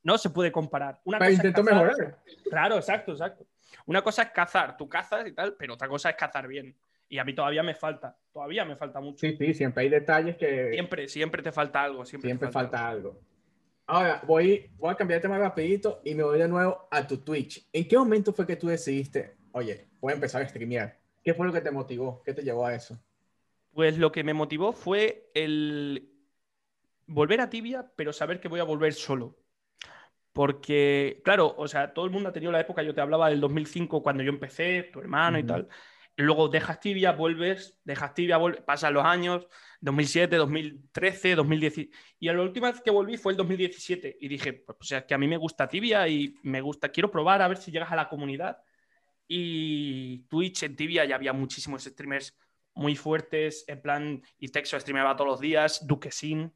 no se puede comparar. Una es intento cazar- mejorar. Claro, exacto, exacto. Una cosa es cazar, tú cazas y tal, pero otra cosa es cazar bien. Y a mí todavía me falta, todavía me falta mucho. Sí, sí, siempre hay detalles que... Siempre, siempre te falta algo. Siempre, siempre falta, algo. Ahora, voy, voy a cambiar de tema rapidito y me voy de nuevo a tu Twitch. ¿En qué momento fue que tú decidiste, oye, voy a empezar a streamear? ¿Qué fue lo que te motivó? ¿Qué te llevó a eso? Pues lo que me motivó fue el volver a Tibia, pero saber que voy a volver solo. Porque, claro, o sea, todo el mundo ha tenido la época, yo te hablaba del 2005 cuando yo empecé, tu hermano y tal. Luego dejas Tibia, vuelves, dejas Tibia, vuelves, pasan los años, 2007, 2013, 2010. Y la última vez que volví fue el 2017. Y dije, pues, o sea, que a mí me gusta Tibia y me gusta, quiero probar a ver si llegas a la comunidad. Y Twitch en Tibia ya había muchísimos streamers muy fuertes, en plan, y Texo streameaba todos los días, Duquesin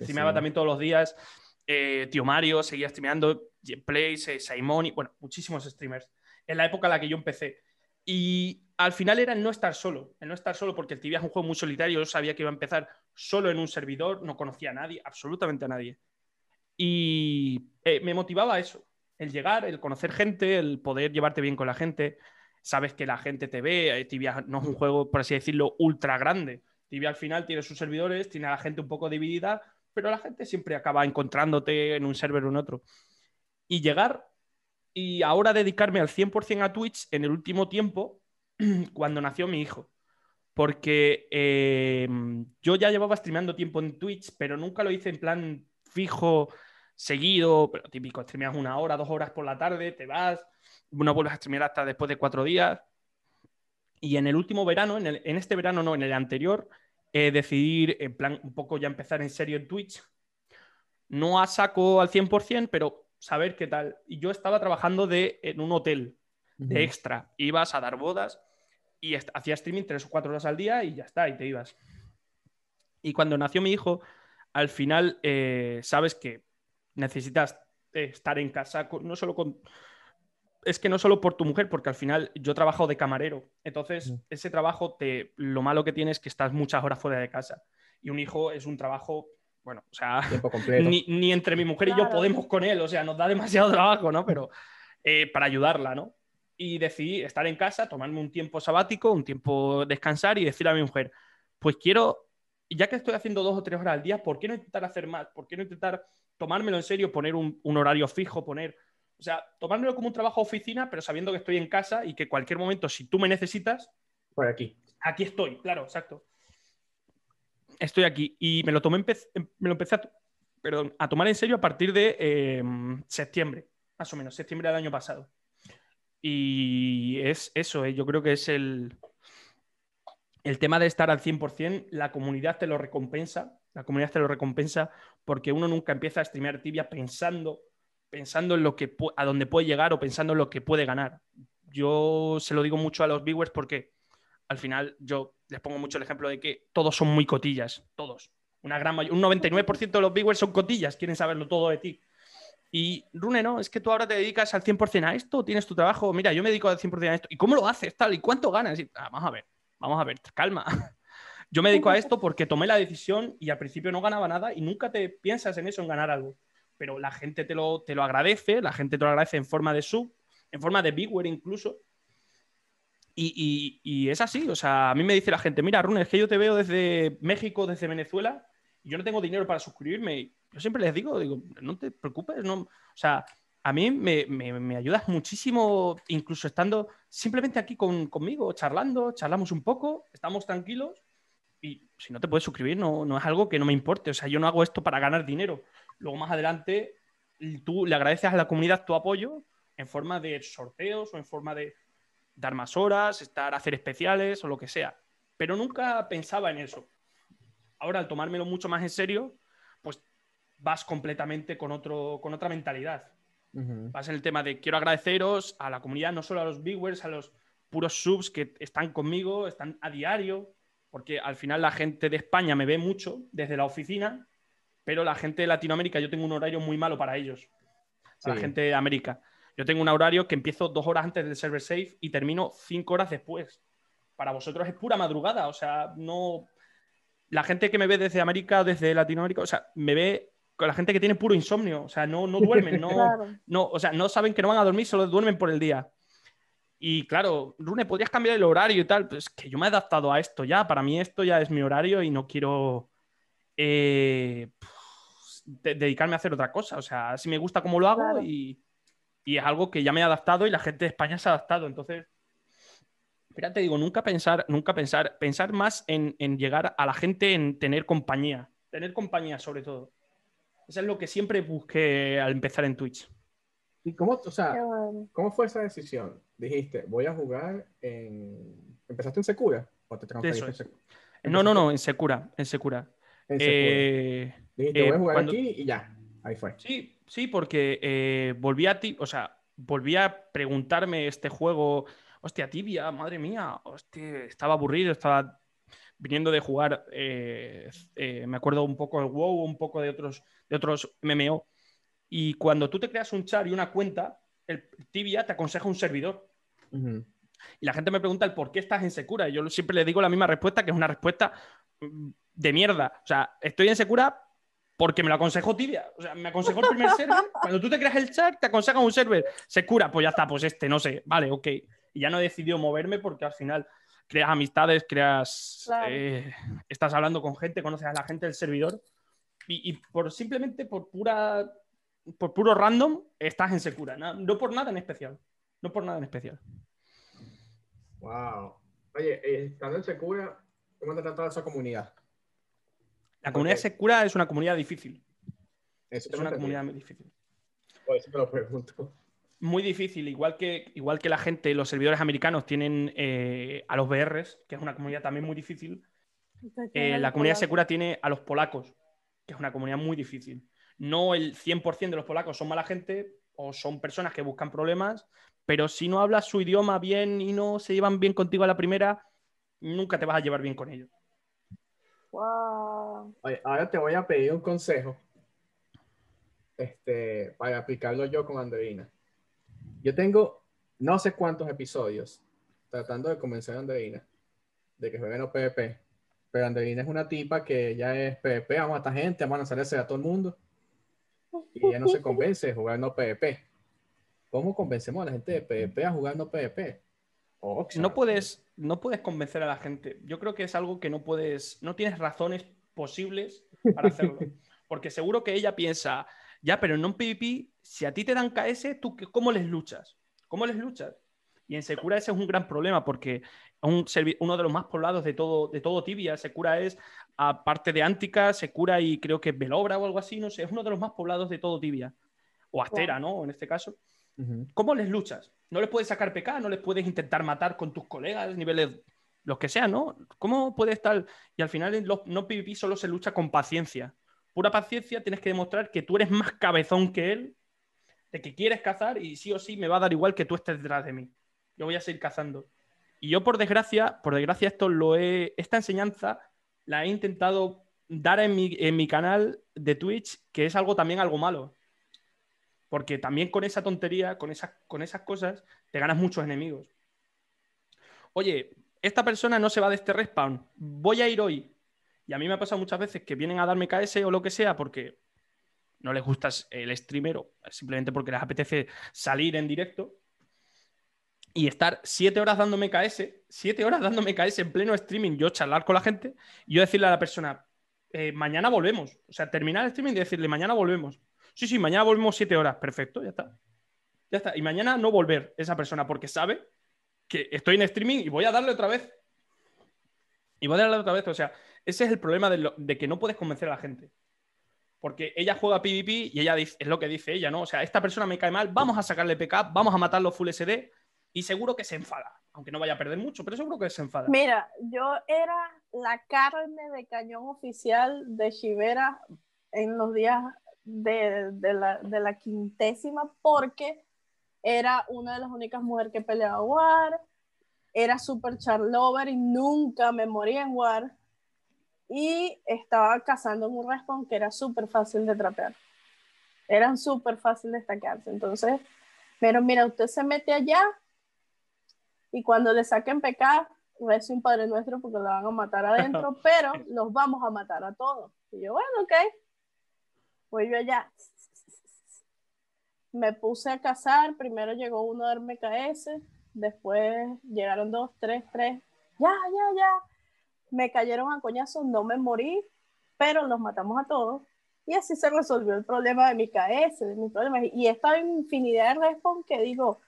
streameaba también todos los días, eh, Tío Mario seguía streameando, Plays, eh, Simon, y bueno, muchísimos streamers. En la época en la que yo empecé. Y al final era el no estar solo, el no estar solo, porque el Tibia es un juego muy solitario, yo sabía que iba a empezar solo en un servidor, no conocía a nadie, absolutamente a nadie. Y eh, me motivaba eso, el llegar, el conocer gente, el poder llevarte bien con la gente, sabes que la gente te ve, eh, Tibia no es un juego, por así decirlo, ultra grande. Tibia al final tiene sus servidores, tiene a la gente un poco dividida, pero la gente siempre acaba encontrándote en un server o en otro. Y llegar y ahora dedicarme al 100% a Twitch en el último tiempo, cuando nació mi hijo. Porque eh, yo ya llevaba streameando tiempo en Twitch, pero nunca lo hice en plan fijo, seguido, pero típico, streameas una hora, dos horas por la tarde, te vas, no vuelves a streamear hasta después de cuatro días. Y en el último verano, en, este verano no, en el anterior, eh, decidí en plan un poco ya empezar en serio en Twitch. No a saco al 100%, pero saber qué tal. Y yo estaba trabajando de, en un hotel de extra. Ibas a dar bodas y hacía streaming tres o cuatro horas al día y ya está, y te ibas. Y cuando nació mi hijo, al final eh, sabes que necesitas eh, estar en casa, no solo con es que no solo por tu mujer, porque al final yo trabajo de camarero. Entonces, ese trabajo, te, lo malo que tienes es que estás muchas horas fuera de casa. Y un hijo es un trabajo, bueno, o sea, ni, entre mi mujer y yo podemos con él, o sea, nos da demasiado trabajo, ¿no? Pero eh, para ayudarla, ¿no? Y decidí estar en casa, tomarme un tiempo sabático, un tiempo descansar y decir a mi mujer, pues quiero, ya que estoy haciendo dos o tres horas al día, ¿por qué no intentar hacer más? ¿Por qué no intentar tomármelo en serio, poner un, un horario fijo, poner o sea, tomármelo como un trabajo oficina, pero sabiendo que estoy en casa y que cualquier momento, si tú me necesitas. Por aquí. Aquí estoy, claro, exacto. Estoy aquí. Y me lo tomé, em, me lo empecé a, a tomar en serio a partir de em, septiembre, más o menos, septiembre del año pasado. Y es eso, eh, yo creo que es el, el tema de estar al 100%, la comunidad te lo recompensa, la comunidad te lo recompensa porque uno nunca empieza a streamear tibia pensando pensando en lo que a dónde puede llegar o pensando en lo que puede ganar. Yo se lo digo mucho a los viewers porque al final yo les pongo mucho el ejemplo de que todos son muy cotillas, todos. Una gran un 99% de los viewers son cotillas, quieren saberlo todo de ti. Y Rune, no, es que tú ahora te dedicas al 100% a esto, tienes tu trabajo, mira, yo me dedico al 100% a esto. ¿Y cómo lo haces? Tal, ¿y cuánto ganas? Ah, vamos a ver, vamos a ver, calma. Yo me dedico a esto porque tomé la decisión y al principio no ganaba nada y nunca te piensas en eso, en ganar algo pero la gente te lo, te lo agradece, la gente te lo agradece en forma de sub, en forma de bigware incluso. Y, es así, o sea, a mí me dice la gente, mira, Rune, es que yo te veo desde México, desde Venezuela, y yo no tengo dinero para suscribirme. Yo siempre les digo, digo, no te preocupes, no, o sea, a mí me, ayudas muchísimo, incluso estando simplemente aquí conmigo, charlando, charlamos un poco, estamos tranquilos, y si no te puedes suscribir, no, no es algo que no me importe, o sea, yo no hago esto para ganar dinero, Luego más adelante tú le agradeces a la comunidad tu apoyo en forma de sorteos o en forma de dar más horas, estar hacer especiales o lo que sea. Pero nunca pensaba en eso. Ahora al tomármelo mucho más en serio, pues vas completamente con, otro, con otra mentalidad. Vas en el tema de quiero agradeceros a la comunidad, no solo a los viewers, a los puros subs que están conmigo, están a diario, porque al final la gente de España me ve mucho desde la oficina pero la gente de Latinoamérica, yo tengo un horario muy malo para ellos. La gente de América. Yo tengo un horario que empiezo dos horas antes del server safe y termino cinco horas después. Para vosotros es pura madrugada, o sea, no. La gente que me ve desde América, desde Latinoamérica, o sea, me ve con la gente que tiene puro insomnio, o sea, no, no duermen, no, no, o sea, no saben que no van a dormir, solo duermen por el día. Y claro, Rune, podrías cambiar el horario y tal. Pues que yo me he adaptado a esto ya. Para mí esto ya es mi horario y no quiero eh, dedicarme a hacer otra cosa. O sea, si me gusta cómo lo hago y, y, es algo que ya me he adaptado y la gente de España se ha adaptado. Entonces, te digo, nunca pensar, nunca pensar, pensar más en, en llegar a la gente, en tener compañía. Tener compañía sobre todo. Eso es lo que siempre busqué al empezar en Twitch. ¿Y cómo, o sea, cómo fue esa decisión? Dijiste, voy a jugar en... ¿Empezaste en Secura? ¿O te Eso No, no, no, en Secura, en Secura. En Secura. Eh, Dijiste, voy a eh, jugar aquí y ya, ahí fue. Sí, sí, porque eh, volví a ti, o sea, volví a preguntarme este juego, hostia, tibia, madre mía, hostia, estaba aburrido, estaba viniendo de jugar, me acuerdo un poco del WoW, un poco de otros, de otros MMO, y cuando tú te creas un chat y una cuenta, el Tibia te aconseja un servidor. Y la gente me pregunta el por qué estás en Secura. Y yo siempre le digo la misma respuesta, que es una respuesta mm, de mierda. O sea, estoy en Secura porque me lo aconsejó Tibia. O sea, me aconsejó el primer server. Cuando tú te creas el chat, te aconseja un server. Secura, pues ya está, pues este, no sé. Vale, ok. Y ya no he decidido moverme porque al final creas amistades, creas. Eh, estás hablando con gente, conoces a la gente del servidor. Y, y por simplemente por pura por puro random, estás en Secura. No, por nada en especial. No por nada en especial. Wow. Oye, eh, estando en Secura, ¿cómo te trata esa comunidad? La comunidad Secura es una comunidad difícil. es una comunidad muy difícil. Pues lo pregunto. Muy difícil, igual que, igual que la gente, los servidores americanos tienen eh, a los BRs, que es una comunidad también muy difícil. Eh, la comunidad Secura tiene a los polacos, que es una comunidad muy difícil no el 100% de los polacos son mala gente o son personas que buscan problemas, pero si no hablas su idioma bien y no se llevan bien contigo a la primera, nunca te vas a llevar bien con ellos. Ahora te voy a pedir un consejo este, para aplicarlo yo con Andreina. Yo tengo no sé cuántos episodios tratando de convencer a Andreina de que jueguen o PvP. Pero Andreina es una tipa que ya es PvP, vamos a esta gente, vamos a lanzarse a todo el mundo y ella no se convence jugando PvP. ¿Cómo convencemos a la gente de PvP a jugar PvP? No, puedes, no puedes convencer a la gente. Yo creo que es algo que no puedes, no tienes razones posibles para hacerlo. Porque seguro que ella piensa, ya, pero en un PvP, si a ti te dan KS, ¿tú cómo les luchas? ¿Cómo les luchas? Y en Secura ese es un gran problema porque un, uno de los más poblados de todo, de todo Tibia, Secura es aparte de Antica, Secura y creo que Belobra o algo así, no sé, es uno de los más poblados de todo Tibia. O Astera, ¿no? En este caso. ¿Cómo les luchas? No les puedes sacar PK, no les puedes intentar matar con tus colegas, niveles, los que sean, ¿no? ¿Cómo puede estar? Y al final en no PvP solo se lucha con paciencia. Pura paciencia, tienes que demostrar que tú eres más cabezón que él, de que quieres cazar y sí o sí me va a dar igual que tú estés detrás de mí. Yo voy a seguir cazando. Y yo, por desgracia, por desgracia, esto lo he, esta enseñanza la he intentado dar en mi, canal de Twitch, que es algo también algo malo. Porque también con esa tontería, con esas, con esas cosas, te ganas muchos enemigos. Oye, esta persona no se va de este respawn, voy a ir hoy. Y a mí me ha pasado muchas veces que vienen a darme KS o lo que sea porque no les gusta el streamer o simplemente porque les apetece salir en directo y estar siete horas dándome KS, siete horas dándome KS en pleno streaming, yo charlar con la gente y yo decirle a la persona, eh, mañana volvemos. O sea, terminar el streaming y decirle, mañana volvemos. Sí, sí, mañana volvemos siete horas. Perfecto, ya está. Ya está. Y mañana no volver esa persona porque sabe que estoy en streaming y voy a darle otra vez. Y voy a darle otra vez. O sea, ese es el problema de, de que no puedes convencer a la gente. Porque ella juega PvP y ella es lo que dice ella, ¿no? O sea, esta persona me cae mal, vamos a sacarle PK, vamos a matarlo full SD y seguro que se enfada, aunque no vaya a perder mucho, pero seguro que se enfada. Mira, yo era la carne de cañón oficial de Shivera en los días de, la, quintésima porque era una de las únicas mujeres que peleaba War, era super charlover y nunca me moría en War y estaba cazando en un respawn que era súper fácil de trapear. Eran súper fácil de destacarse. Entonces, pero mira, usted se mete allá y cuando le saquen pecado, rece un Padre Nuestro porque lo van a matar adentro, pero los vamos a matar a todos. Y yo, bueno, ok. Pues yo allá me puse a cazar, primero llegó uno a darme KS, después llegaron dos, tres, tres, ya, ya, ya, me cayeron a coñazos, no me morí, pero los matamos a todos. Y así se resolvió el problema de mi KS, de mi problema. Y esta infinidad de respawn que digo,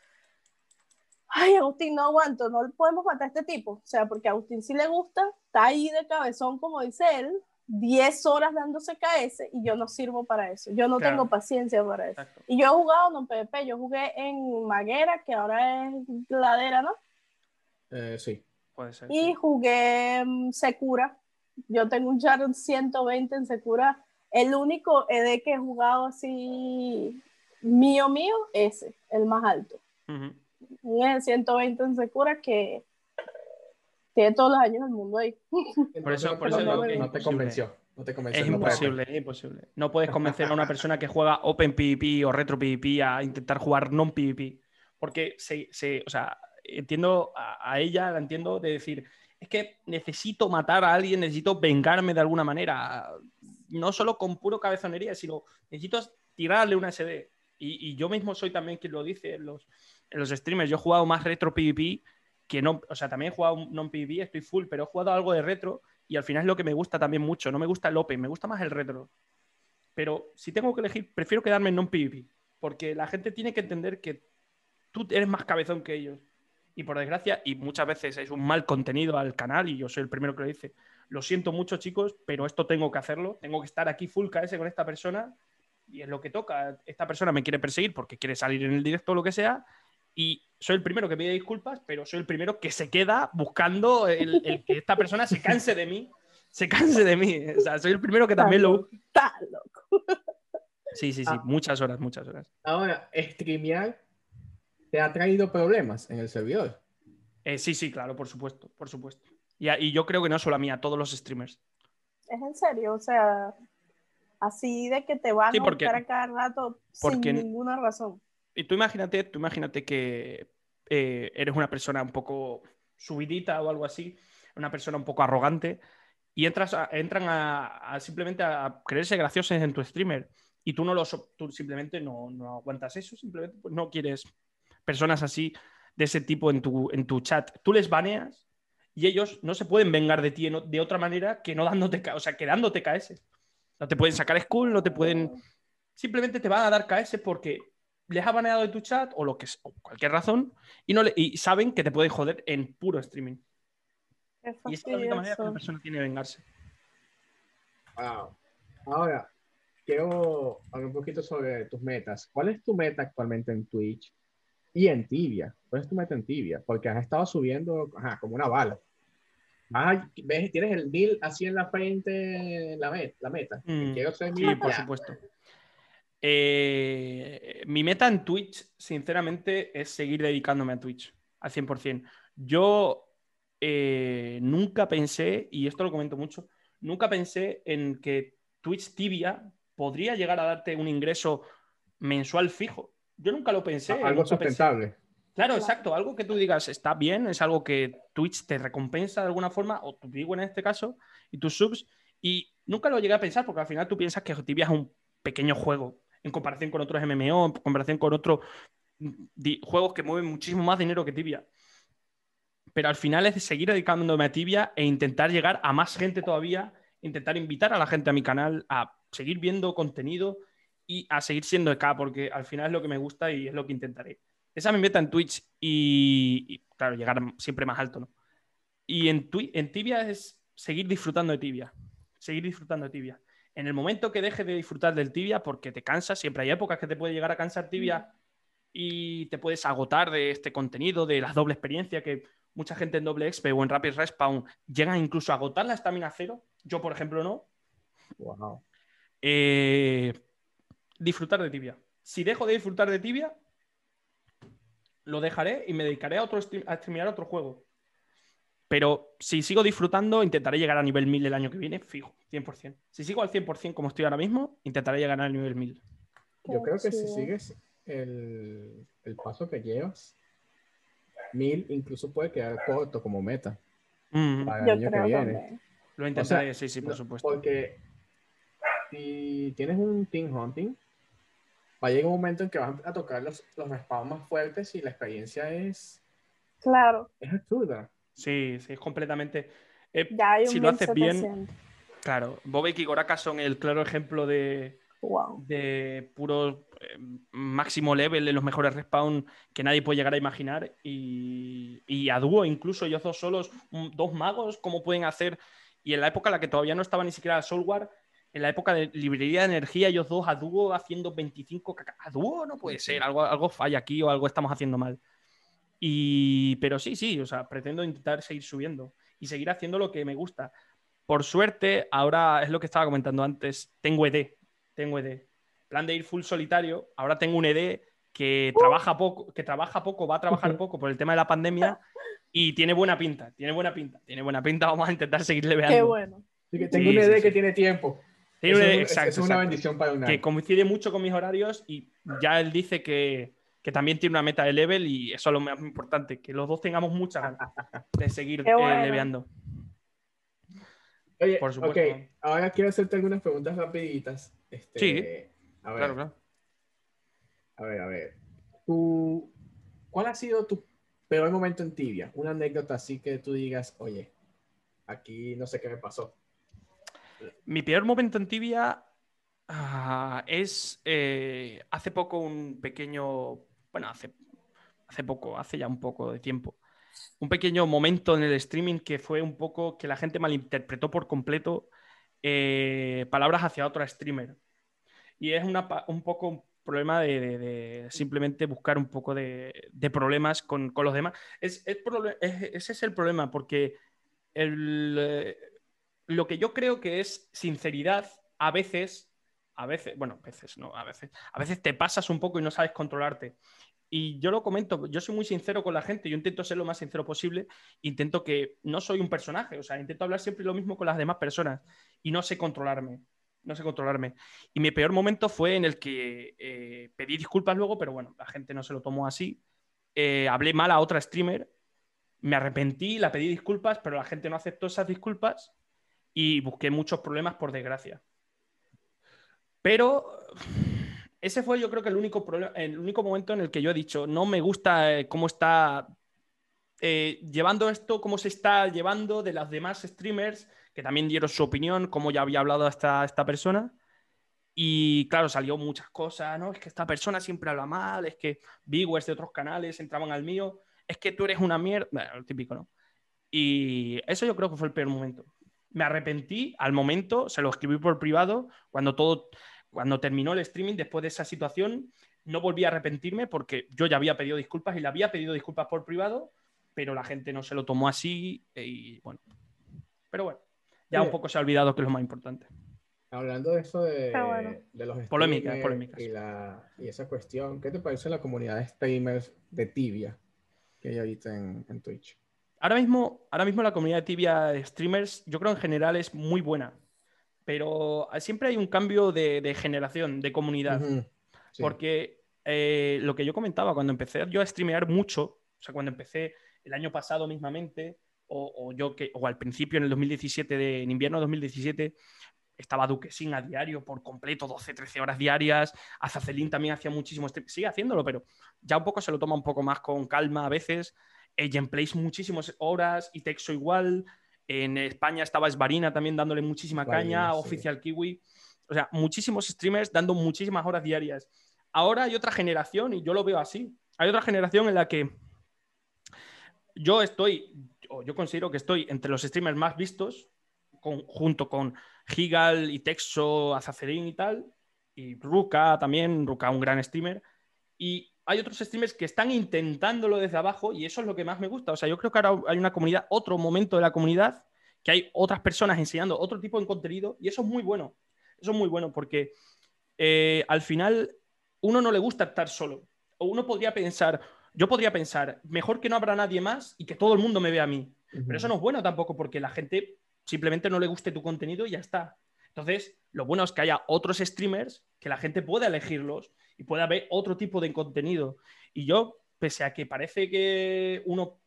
ay, Agustín, no aguanto, no podemos matar a este tipo. O sea, porque Agustín sí le gusta, está ahí de cabezón, como dice él, 10 horas dándose KS y yo no sirvo para eso. Yo no Claro. tengo paciencia para eso. Exacto. Y yo he jugado no en PvP, yo jugué en Maguera, que ahora es ladera, ¿no? Eh, sí. Puede ser. Y sí. jugué en Secura. Yo tengo un Sharon 120 en Secura. El único ED que he jugado así mío, mío, ese, el más alto. Ujú. Un ED 120 en Secura que tiene todos los años del mundo ahí. Por eso- por eso no, no es te convenció. No te convenció. Es no puede. imposible, es imposible. No puedes convencer a una persona que juega Open PvP o Retro PvP a intentar jugar non PvP. Porque se, se- o sea, entiendo a, a ella, la entiendo de decir, es que necesito matar a alguien, necesito vengarme de alguna manera. No solo con puro cabezonería, sino necesito tirarle una SD. Y, y yo mismo soy también quien lo dice en los, en los streamers. Yo he jugado más Retro PvP que no, o sea, también he jugado non PvP, estoy full, pero he jugado algo de retro y al final es lo que me gusta también mucho. No me gusta el Open, me gusta más el retro. Pero si tengo que elegir, prefiero quedarme en non-PvP. Porque la gente tiene que entender que tú eres más cabezón que ellos. Y por desgracia, y muchas veces es un mal contenido al canal, y yo soy el primero que lo dice. Lo siento mucho, chicos, pero esto tengo que hacerlo. Tengo que estar aquí full KS con esta persona. Y es lo que toca. Esta persona me quiere perseguir porque quiere salir en el directo o lo que sea. Y soy el primero que pide disculpas, pero soy el primero que se queda buscando el, el que esta persona se canse de mí. Se canse de mí. O sea, soy el primero que también lo. Está loco. Sí, sí, sí. Ah. Muchas horas, muchas horas. Ahora, streamear te ha traído problemas en el servidor. Eh, sí, sí, claro, por supuesto, por supuesto. Y, yo creo que no solo a mí, a todos los streamers. Es en serio, o sea, así de que te van Sí, a buscar a cada rato porque- sin ninguna razón. Y tú imagínate, tú imagínate que eh, eres una persona un poco subidita o algo así, una persona un poco arrogante, y entras a- entran a, a simplemente a creerse graciosos en tu streamer. Y tú no lo so- tú simplemente no, no aguantas eso, simplemente pues, no quieres personas así de ese tipo en tu, en tu chat. Tú les baneas y ellos no se pueden vengar de ti de otra manera que no dándote, o sea, que dándote KS. No te pueden sacar school, no te pueden simplemente te van a dar KS porque les ha baneado de tu chat o lo que es, cualquier razón y, no le- y saben que te pueden joder en puro streaming. Y esa es la única manera que una persona tiene de vengarse. Wow. Ahora, quiero hablar un poquito sobre tus metas. ¿Cuál es tu meta actualmente en Twitch y en Tibia? ¿Cuál es tu meta en Tibia? Porque has estado subiendo ajá, como una bala. Vas a- ves, tienes el deal así en la frente, la, met- la meta. Mm, Quiero ser Sí, mil por ya. supuesto. Eh, mi meta en Twitch, sinceramente, es seguir dedicándome a Twitch al 100%. Yo eh, nunca pensé, y esto lo comento mucho, nunca pensé en que Twitch Tibia podría llegar a darte un ingreso mensual fijo. Yo nunca lo pensé. Algo pensé- sustentable. Claro, exacto. Algo que tú digas está bien, es algo que Twitch te recompensa de alguna forma, o tu vivo en este caso, y tus subs. Y nunca lo llegué a pensar, porque al final tú piensas que Tibia es un pequeño juego en comparación con otros MMO, en comparación con otros di- juegos que mueven muchísimo más dinero que Tibia. Pero al final es de seguir dedicándome a Tibia e intentar llegar a más gente todavía, intentar invitar a la gente a mi canal a seguir viendo contenido y a seguir siendo EK, porque al final es lo que me gusta y es lo que intentaré. Esa es mi meta en Twitch y, y, claro, llegar siempre más alto, ¿no? Y en, en Tibia es seguir disfrutando de Tibia, seguir disfrutando de Tibia. En el momento que dejes de disfrutar del Tibia, porque te cansas, siempre hay épocas que te puede llegar a cansar Tibia y te puedes agotar de este contenido, de la doble experiencia, que mucha gente en doble XP o en Rapid Respawn llegan incluso a agotar la estamina cero. Yo, por ejemplo, no. Wow. Eh, disfrutar de tibia. Si dejo de disfrutar de tibia, lo dejaré y me dedicaré a, otro stream- a streamear otro juego. Pero si sigo disfrutando, intentaré llegar a nivel 1000 el año que viene, fijo, 100%. Si sigo al 100% como estoy ahora mismo, intentaré llegar al nivel 1000. Yo creo que si sigues el, el paso que llevas, mil incluso puede quedar corto como meta Mm, para el Yo año que viene. también. lo intentaré, O sea, sí, sí, por No, supuesto. Porque si tienes un team hunting, va a llegar un momento en que vas a tocar los, los respawns más fuertes y la experiencia es Claro. Es absurda. Sí, sí, es completamente. eh, Ya hay un si lo haces bien, 1700. claro. Bobek y Goraka son el claro ejemplo de, Wow. de puro eh, máximo level en los mejores respawn que nadie puede llegar a imaginar. Y, y a dúo, incluso ellos dos solos, dos magos, ¿cómo pueden hacer? Y en la época en la que todavía no estaba ni siquiera Soulwar, en la época de librería de energía, ellos dos a dúo haciendo 25 caca- A dúo no puede ser, algo, algo falla aquí o algo estamos haciendo mal. Y, pero sí, sí, o sea, pretendo intentar seguir subiendo y seguir haciendo lo que me gusta. Por suerte, ahora es lo que estaba comentando antes, tengo ED, tengo ED. Plan de ir full solitario, ahora tengo un ED que trabaja poco, que trabaja poco, va a trabajar poco por el tema de la pandemia y tiene buena pinta, tiene buena pinta, tiene buena pinta, vamos a intentar seguirle veando. Qué bueno. Así que tengo Sí, una sí, idea sí. que tiene tiempo. Tiene un ED, es- exacto, es una exacto. bendición para un que coincide mucho con mis horarios y ya él dice que, que también tiene una meta de level y eso es lo más importante, que los dos tengamos muchas ganas de seguir eh, bueno. leveando. Oye, por supuesto. ok, ahora quiero hacerte algunas preguntas rapiditas. Este, Sí. A ver, Claro, claro. a ver, a ver. Tú- ¿Cuál ha sido tu peor momento en tibia? Una anécdota así que tú digas, oye, aquí no sé qué me pasó. Mi peor momento en tibia ah, es eh, hace poco un pequeño, bueno, hace, hace poco, hace ya un poco de tiempo, un pequeño momento en el streaming que fue un poco que la gente malinterpretó por completo eh, palabras hacia otro streamer. Y es una, un poco un problema de, de- simplemente buscar un poco de, de problemas con, con los demás. Es, es es- ese es el problema, porque el, eh, lo que yo creo que es sinceridad, a veces, a veces, bueno, a veces no, a veces, a veces te pasas un poco y no sabes controlarte. Y yo lo comento, yo soy muy sincero con la gente, yo intento ser lo más sincero posible, intento que no soy un personaje, o sea, intento hablar siempre lo mismo con las demás personas y no sé controlarme, no sé controlarme. Y mi peor momento fue en el que eh, pedí disculpas luego, pero bueno, la gente no se lo tomó así. Eh, hablé mal a otra streamer, me arrepentí, la pedí disculpas, pero la gente no aceptó esas disculpas y busqué muchos problemas por desgracia. Pero ese fue yo creo que el único, el único momento en el que yo he dicho, no me gusta eh, cómo está eh, llevando esto, cómo se está llevando de las demás streamers, que también dieron su opinión, como ya había hablado esta, esta persona. Y claro, salió muchas cosas, ¿no? Es que esta persona siempre habla mal, es que viewers de otros canales entraban al mío, es que tú eres una mierda, bueno, lo típico, ¿no? Y eso yo creo que fue el peor momento. Me arrepentí al momento, se lo escribí por privado, cuando todo, cuando terminó el streaming, después de esa situación, no volví a arrepentirme porque yo ya había pedido disculpas y le había pedido disculpas por privado, pero la gente no se lo tomó así y bueno. Pero bueno, ya un poco se ha olvidado que es lo más importante. Hablando de eso de, bueno. de los Polémicas, streamers polémicas. Y, la, y esa cuestión, ¿qué te parece la comunidad de streamers de tibia que hay ahorita en, en Twitch? Ahora mismo, ahora mismo la comunidad de tibia de streamers, yo creo en general es muy buena, pero siempre hay un cambio de, de generación, de comunidad. Sí. Porque eh, lo que yo comentaba, cuando empecé yo a streamear mucho, o sea, cuando empecé el año pasado mismamente, o, o yo que, o al principio en el 2017, de, en invierno de 2017, estaba Duquesín a diario por completo, 12, 13 horas diarias. Azazelín también hacía muchísimo stream, sigue haciéndolo, pero ya un poco se lo toma un poco más con calma a veces. Eh, Gameplays muchísimas horas y Texo igual. En España estaba Esbarina también dándole muchísima caña, sí. Oficial Kiwi. O sea, muchísimos streamers dando muchísimas horas diarias. Ahora hay otra generación, y yo lo veo así. Hay otra generación en la que yo estoy, o yo considero que estoy entre los streamers más vistos, con- junto con Gigal y Texo, Azacerín y tal, y Ruka también, Ruka un gran streamer. Y hay otros streamers que están intentándolo desde abajo y eso es lo que más me gusta. O sea, yo creo que ahora hay una comunidad, otro momento de la comunidad, que hay otras personas enseñando otro tipo de contenido y eso es muy bueno. Eso es muy bueno porque eh, al final uno no le gusta estar solo. O uno podría pensar, yo podría pensar, mejor que no habrá nadie más y que todo el mundo me vea a mí. Pero eso no es bueno tampoco porque la gente simplemente no le guste tu contenido y ya está. Entonces, lo bueno es que haya otros streamers que la gente pueda elegirlos y pueda ver otro tipo de contenido. Y yo, pese a que parece que uno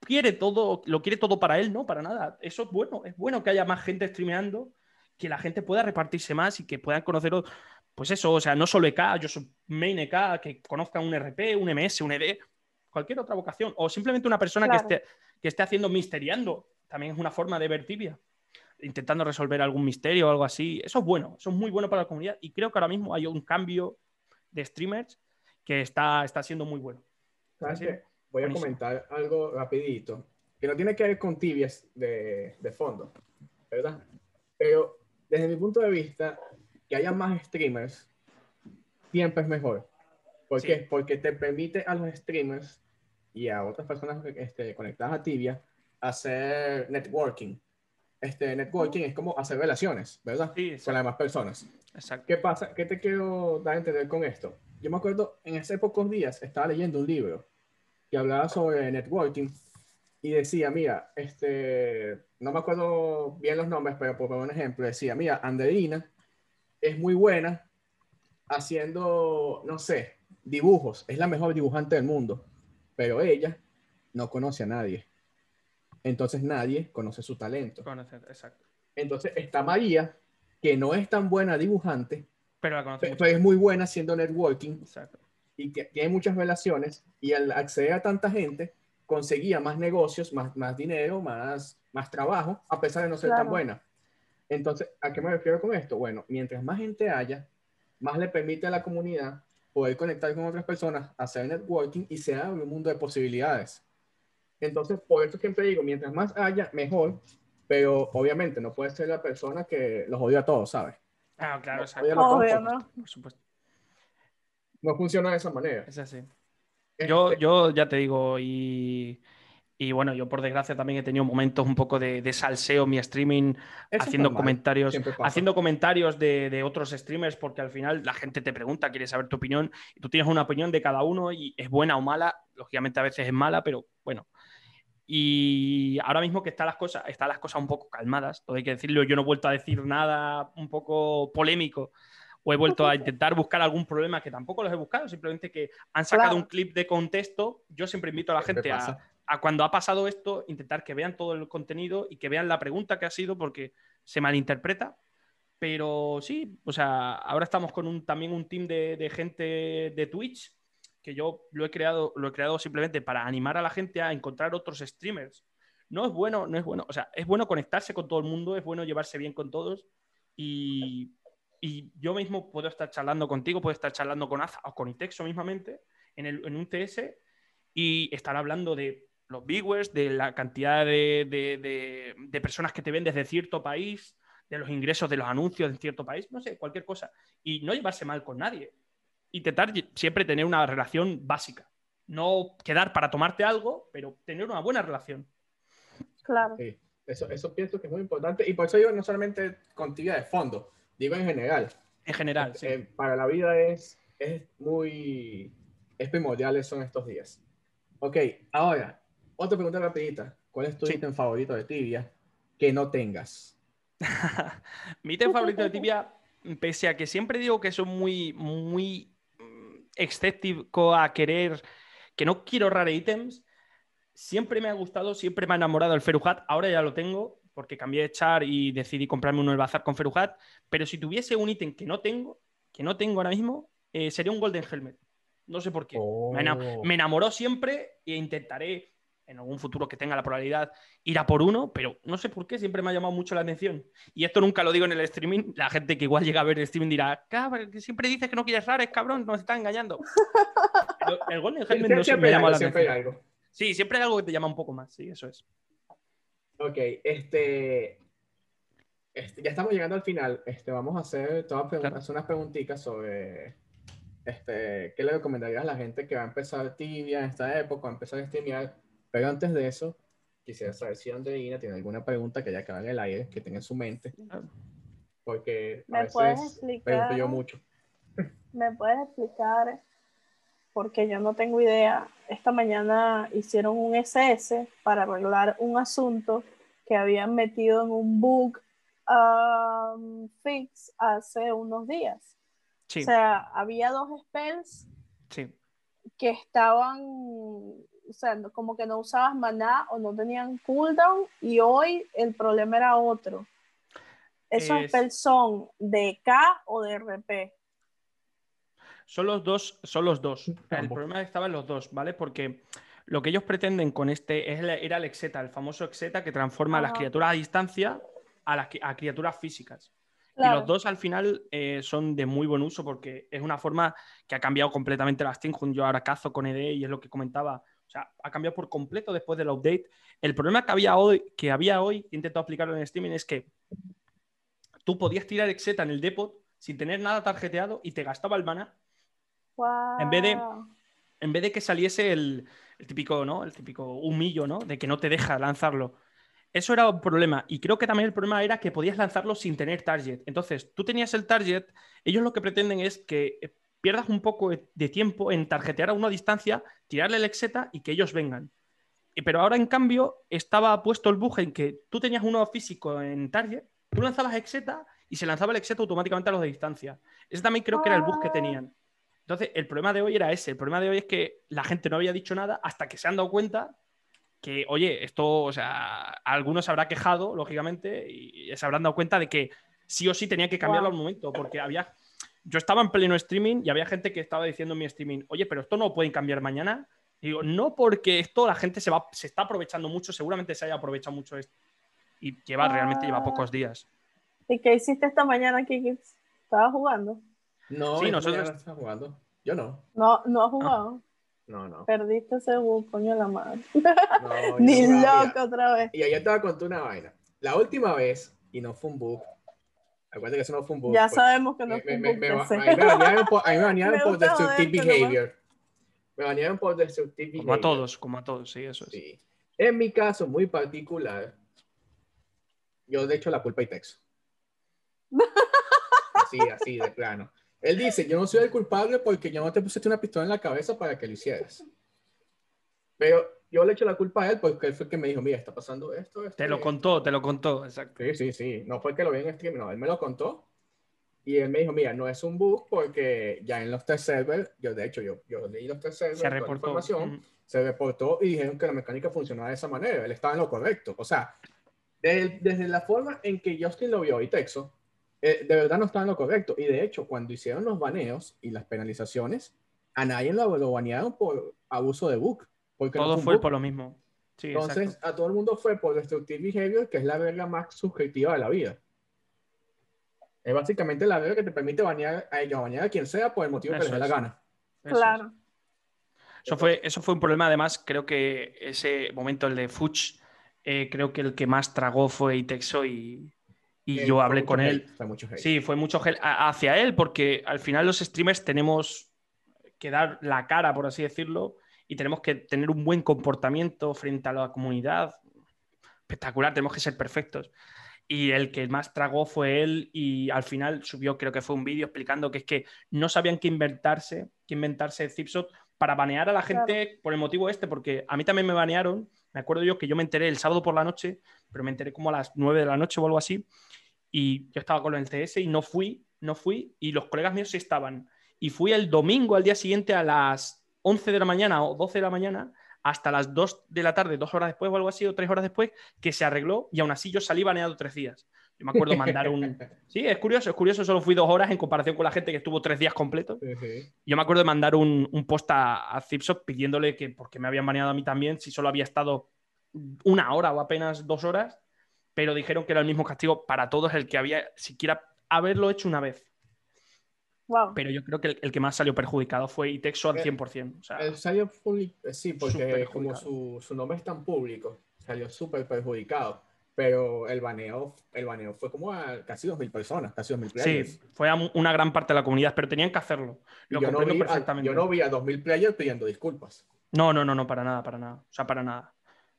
quiere todo, lo quiere todo para él, no, para nada. Eso es bueno, es bueno que haya más gente streameando, que la gente pueda repartirse más y que puedan conocer, pues eso, o sea, no solo EK, yo soy main EK, que conozcan un RP, un MS, un ED, cualquier otra vocación. O simplemente una persona Claro. que, esté, que esté haciendo misteriando. También es una forma de ver tibia. Intentando resolver algún misterio o algo así. Eso es bueno, eso es muy bueno para la comunidad. Y creo que ahora mismo hay un cambio de streamers que está, está siendo muy bueno. ¿Sabes qué? Voy a comentar algo rapidito, que no tiene que ver con tibias de, de fondo, ¿verdad? Pero desde mi punto de vista, que haya más streamers siempre es mejor. ¿Por Sí. qué? Porque te permite a los streamers y a otras personas este, conectadas a Tibia hacer networking. Este networking es como hacer relaciones, ¿verdad? Sí, Con las demás personas. Exacto. ¿Qué pasa? ¿Qué te quiero dar a entender con esto? Yo me acuerdo, en hace pocos días estaba leyendo un libro que hablaba sobre networking y decía, mira, este, no me acuerdo bien los nombres, pero por un ejemplo, decía, mira, Anderina es muy buena haciendo, no sé, dibujos, es la mejor dibujante del mundo, pero ella no conoce a nadie. Entonces nadie conoce su talento. Conocer, exacto. Entonces está María, que no es tan buena dibujante, Pero la conoce pero mucho. es muy buena haciendo networking Exacto. y que tiene muchas relaciones y al acceder a tanta gente conseguía más negocios, más, más dinero, más, más trabajo, a pesar de no ser tan buena. Entonces, ¿a qué me refiero con esto? Bueno, mientras más gente haya, más le permite a la comunidad poder conectar con otras personas, hacer networking y se abre un mundo de posibilidades. Entonces, por eso siempre digo, mientras más haya, mejor, pero obviamente no puede ser la persona que los odia a todos, ¿sabes? Ah, claro, No, exacto. Obvio, por ¿no? Por supuesto. No funciona de esa manera. Es así. Yo, Este, yo ya te digo, y, y bueno, yo por desgracia también he tenido momentos un poco de, de salseo en mi streaming, eso haciendo comentarios, haciendo comentarios de, de otros streamers, porque al final la gente te pregunta, quiere saber tu opinión, y tú tienes una opinión de cada uno y es buena o mala, lógicamente a veces es mala, pero bueno. Y ahora mismo que están las cosas, están las cosas un poco calmadas, todo hay que decirlo, yo no he vuelto a decir nada un poco polémico o he vuelto a intentar buscar algún problema que tampoco los he buscado, simplemente que han sacado Claro. un clip de contexto. Yo siempre invito a la gente a, cuando ha pasado esto, intentar que vean todo el contenido y que vean la pregunta que ha sido porque se malinterpreta. Pero sí, o sea, ahora estamos con un, también un team de, de gente de Twitch que yo lo he creado, lo he creado simplemente para animar a la gente a encontrar otros streamers. No es bueno, no es bueno, o sea, es bueno conectarse con todo el mundo, es bueno llevarse bien con todos y, y yo mismo puedo estar charlando contigo, puedo estar charlando con Aza o con Itexo mismamente en, el, en un TS y estar hablando de los viewers, de la cantidad de, de- de- de personas que te ven desde cierto país, de los ingresos de los anuncios en cierto país, no sé, cualquier cosa. Y no llevarse mal con nadie. Intentar siempre tener una relación básica. No quedar para tomarte algo, pero tener una buena relación. Claro. Sí, eso, eso pienso que es muy importante y por eso digo no solamente con tibia de fondo, digo en general. En general, sí. Eh, para la vida es, es muy, es primordial eso en estos días. Ok, ahora, otra pregunta rapidita. ¿Cuál es tu Sí. ítem favorito de tibia que no tengas? Mi ítem favorito de tibia, pese a que siempre digo que soy muy, muy escéptico a querer, que no quiero rare ítems, siempre me ha gustado, siempre me ha enamorado el Feruhat. Ahora ya lo tengo, porque cambié de char y decidí comprarme uno del bazar con Feruhat. Pero si tuviese un ítem que no tengo, que no tengo ahora mismo, eh, sería un Golden Helmet. No sé por qué. Me, Oh. me enamoró siempre e intentaré en algún futuro que tenga la probabilidad ir a por uno, pero no sé por qué siempre me ha llamado mucho la atención. Y esto nunca lo digo en el streaming. La gente que igual llega a ver el streaming dirá, cabrón, que siempre dices que no quieres rares, cabrón, nos está engañando. Pero el Golden Helmet no siempre me llama algo, la siempre atención. algo. Sí, siempre hay algo que te llama un poco más, sí, eso es. Ok, este, este, ya estamos llegando al final. Este, vamos a hacer, pregun- Claro. hacer unas preguntitas sobre este, qué le recomendarías a la gente que va a empezar tibia en esta época, a empezar a streamear. Pero antes de eso, quisiera saber si Andreina tiene alguna pregunta que haya quedado en el aire, que tenga en su mente, porque a ¿Me puedes veces explicar? pregunto yo mucho. ¿Me puedes explicar? Porque yo no tengo idea. Esta mañana hicieron un SS para arreglar un asunto que habían metido en un bug um, fix hace unos días. Sí, O sea, había dos spells sí. que estaban, o sea, no- como que no usabas maná o no tenían cooldown y hoy el problema era otro. Esos Es- spells son de K o de RP. Son los dos, son los dos. El Ambos. problema estaba en los dos, ¿vale? Porque lo que ellos pretenden con este es el- era el Exeta, el famoso Exeta que transforma a las Ajá. criaturas a distancia a las a criaturas físicas. Y Claro. los dos al final eh, son de muy buen uso porque es una forma que ha cambiado completamente la Steam. Yo ahora cazo con ED y es lo que comentaba. O sea, ha cambiado por completo después del update. El problema que había hoy, que había hoy, he intentado explicarlo en streaming, es que tú podías tirar Exeta en el depot sin tener nada tarjeteado y te gastaba el mana en vez de- en vez de que saliese el, el típico, ¿no? El típico humillo, ¿no? De que no te deja lanzarlo. Eso era un problema. Y creo que también el problema era que podías lanzarlo sin tener target. Entonces, tú tenías el target, ellos lo que pretenden es que pierdas un poco de- tiempo en tarjetear a una distancia, tirarle el exeta y que ellos vengan. Pero ahora, en cambio, estaba puesto el bug en que tú tenías uno físico en target, tú lanzabas exeta y se lanzaba el exeta automáticamente a los de distancia. Ese también creo que era el bug que Ah. tenían. Entonces, el problema de hoy era ese. El problema de hoy es que la gente no había dicho nada hasta que se han dado cuenta que, oye, esto, o sea, algunos se habrá quejado, lógicamente, y se habrán dado cuenta de que sí o sí tenía que cambiarlo Wow. al momento, porque había. Yo estaba en pleno streaming y había gente que estaba diciendo en mi streaming, oye, pero esto no lo pueden cambiar mañana. Y digo, no, porque esto la gente se va, se está aprovechando mucho, seguramente se haya aprovechado mucho esto. Y lleva, realmente lleva Ah. pocos días. ¿Y qué hiciste esta mañana, Kiki? ¿Estabas jugando? No, Sí, nosotros- está jugando. Yo no. No, no has jugado. No, no. Perdiste ese bug, coño la madre. no yo Ni loco otra vez. Y ayer te voy a contar una vaina. La última vez, y no fue un bug. Acuérdate que eso no fue un bug. Ya fue- sabemos que no me, fue un bug me, me, ese. a mí me banearon por, a mí me banearon por destructive behavior. Me banearon por destructive Como a behavior. todos, como a todos, sí, eso es. Sí. En mi caso muy particular, yo de hecho la culpa y texto. Así, así, de plano. Él dice, yo no soy el culpable porque yo no te pusiste una pistola en la cabeza para que lo hicieras. Pero yo le echo la culpa a él porque él fue el que me dijo, mira, está pasando esto. esto Te lo esto". contó, te lo contó, exacto. Sí, sí, sí. No fue que lo vi en stream, no, él me lo contó. Y él me dijo, mira, no es un bug porque ya en los test servers, yo de hecho, yo, yo leí los test servers, Se reportó. información, Mm. se reportó y dijeron que la mecánica funcionaba de esa manera. Él estaba en lo correcto. O sea, de- desde la forma en que Justin lo vio y Texo, eh, de verdad no estaba en lo correcto. Y de hecho, cuando hicieron los baneos y las penalizaciones, a nadie lo, lo banearon por abuso de bug. Porque Todo fue por lo mismo. Sí, Entonces, exacto. a todo el mundo fue por Destructive Behavior, que es la regla más subjetiva de la vida. Es básicamente la regla que te permite banear a ellos, banear a quien sea por el motivo que Eso les dé la gana. Eso es. Claro. Eso fue, eso fue un problema, además, creo que ese momento, el de Fuchs, eh, creo que el que más tragó fue Itexo y, y Eh, yo hablé con hate, él. fue mucho hate. Sí, fue mucho gel hacia él, porque al final los streamers tenemos que dar la cara, por así decirlo, y tenemos que tener un buen comportamiento frente a la comunidad. Espectacular, tenemos que ser perfectos. Y el que más tragó fue él y al final subió, creo que fue un vídeo explicando que es que no sabían qué inventarse, qué inventarse Zipshot para banear a la gente por el motivo este, porque a mí también me banearon. Me acuerdo yo que yo me enteré el sábado por la noche, pero me enteré como a las 9 de la noche o algo así, y yo estaba con el TS y no fui, no fui, y los colegas míos sí estaban. Y fui el domingo al día siguiente a las 11 de la mañana o 12 de la mañana hasta las 2 de la tarde, dos horas después o algo así, o tres horas después, que se arregló y aún así yo salí baneado tres días. Yo me acuerdo mandar un... Sí, es curioso, es curioso, solo fui dos horas en comparación con la gente que estuvo tres días completos. Sí, sí. Yo me acuerdo de mandar un, un post a, a Zipshop pidiéndole que, porque me habían baneado a mí también, si solo había estado una hora o apenas dos horas, pero dijeron que era el mismo castigo para todos el que había siquiera haberlo hecho una vez. Wow. Pero yo creo que el, el que más salió perjudicado fue Itexo al Eh, 100%. O sea, Él salió eh, sí, porque como su, su nombre es tan público, salió súper perjudicado. Pero el baneo, el baneo fue como a casi 2.000 personas, casi 2.000 players. sí, fue a una gran parte de la comunidad, pero tenían que hacerlo. Lo yo, no vi a, yo no vi a 2.000 players pidiendo disculpas. No, no, no, no, para nada, para nada. O sea, para nada.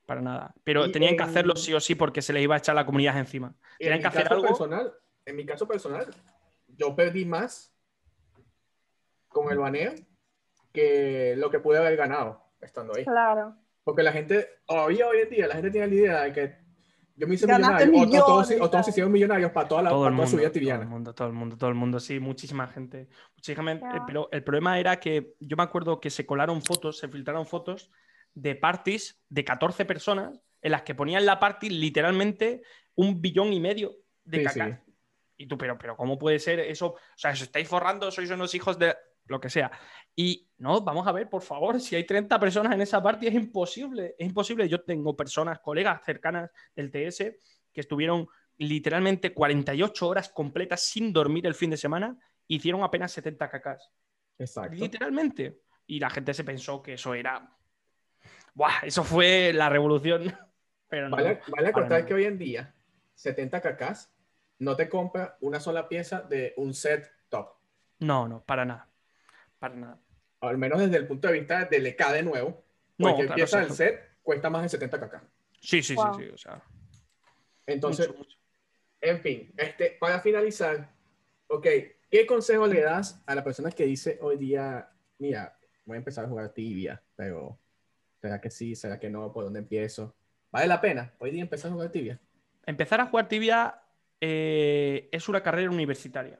Para nada. Pero Y tenían que en- hacer sí o sí porque se les iba a echar la comunidad encima. Tenían en que mi hacer caso algo. personal, en mi caso personal, yo perdí más con el baneo que lo que pude haber ganado estando ahí. Claro. Porque la gente, todavía hoy en día, la gente tiene la idea de que yo me hice Ganaste millonario, o, o todos, millones, o todos hicieron millonarios para toda, la, todo para el toda mundo, su vida todo el tibiana. mundo, todo el mundo, todo el mundo, sí, muchísima gente. Muchísima Ya. pero el problema era que yo me acuerdo que se colaron fotos, se filtraron fotos de parties de 14 personas en las que ponían la party literalmente un billón y medio de Sí, caca. Y tú, pero, pero, ¿cómo puede ser eso? O sea, os estáis forrando, sois unos hijos de. Lo que sea. Y no, vamos a ver, por favor, si hay 30 personas en esa party es imposible, es imposible. Yo tengo personas, colegas cercanas del TS que estuvieron literalmente 48 horas completas sin dormir el fin de semana, hicieron apenas 70 cacas. Exacto. Literalmente. Y la gente se pensó que eso era... ¡Buah! Eso fue la revolución. Pero no, Vale, vale que hoy en día, 70 cacas, no te compra una sola pieza de un set top. No, no, para nada. Para nada. Al menos desde el punto de vista del EK de nuevo. No, Cualquier claro, pieza del exacto. set cuesta más de 70 cacas. Sí, sí, Wow. sí, sí. O sea, Entonces, mucho, mucho. en fin, este, para finalizar, ok, ¿qué consejo le das a la persona que dice hoy día, mira, voy a empezar a jugar tibia, pero ¿será que sí? ¿Será que no? ¿Por dónde empiezo? ¿Vale la pena hoy día empezar a jugar tibia? Empezar a jugar tibia eh, es una carrera universitaria.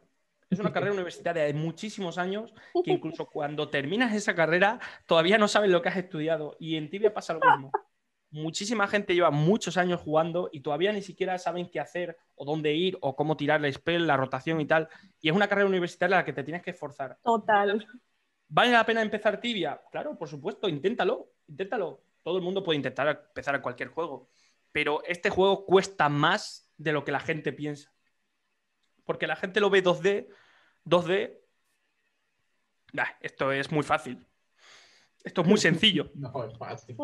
Es una carrera universitaria de muchísimos años que incluso cuando terminas esa carrera todavía no sabes lo que has estudiado. Y en tibia pasa lo mismo. Muchísima gente lleva muchos años jugando y todavía ni siquiera saben qué hacer o dónde ir o cómo tirar el spell, la rotación y tal. Y es una carrera universitaria a la que te tienes que esforzar. Total. ¿Vale la pena empezar tibia? Claro, por supuesto, inténtalo, inténtalo. Todo el mundo puede intentar empezar a cualquier juego, pero este juego cuesta más de lo que la gente piensa. Porque la gente lo ve 2D, 2D. Nah, esto es muy fácil. Esto es muy sencillo. No, es fácil.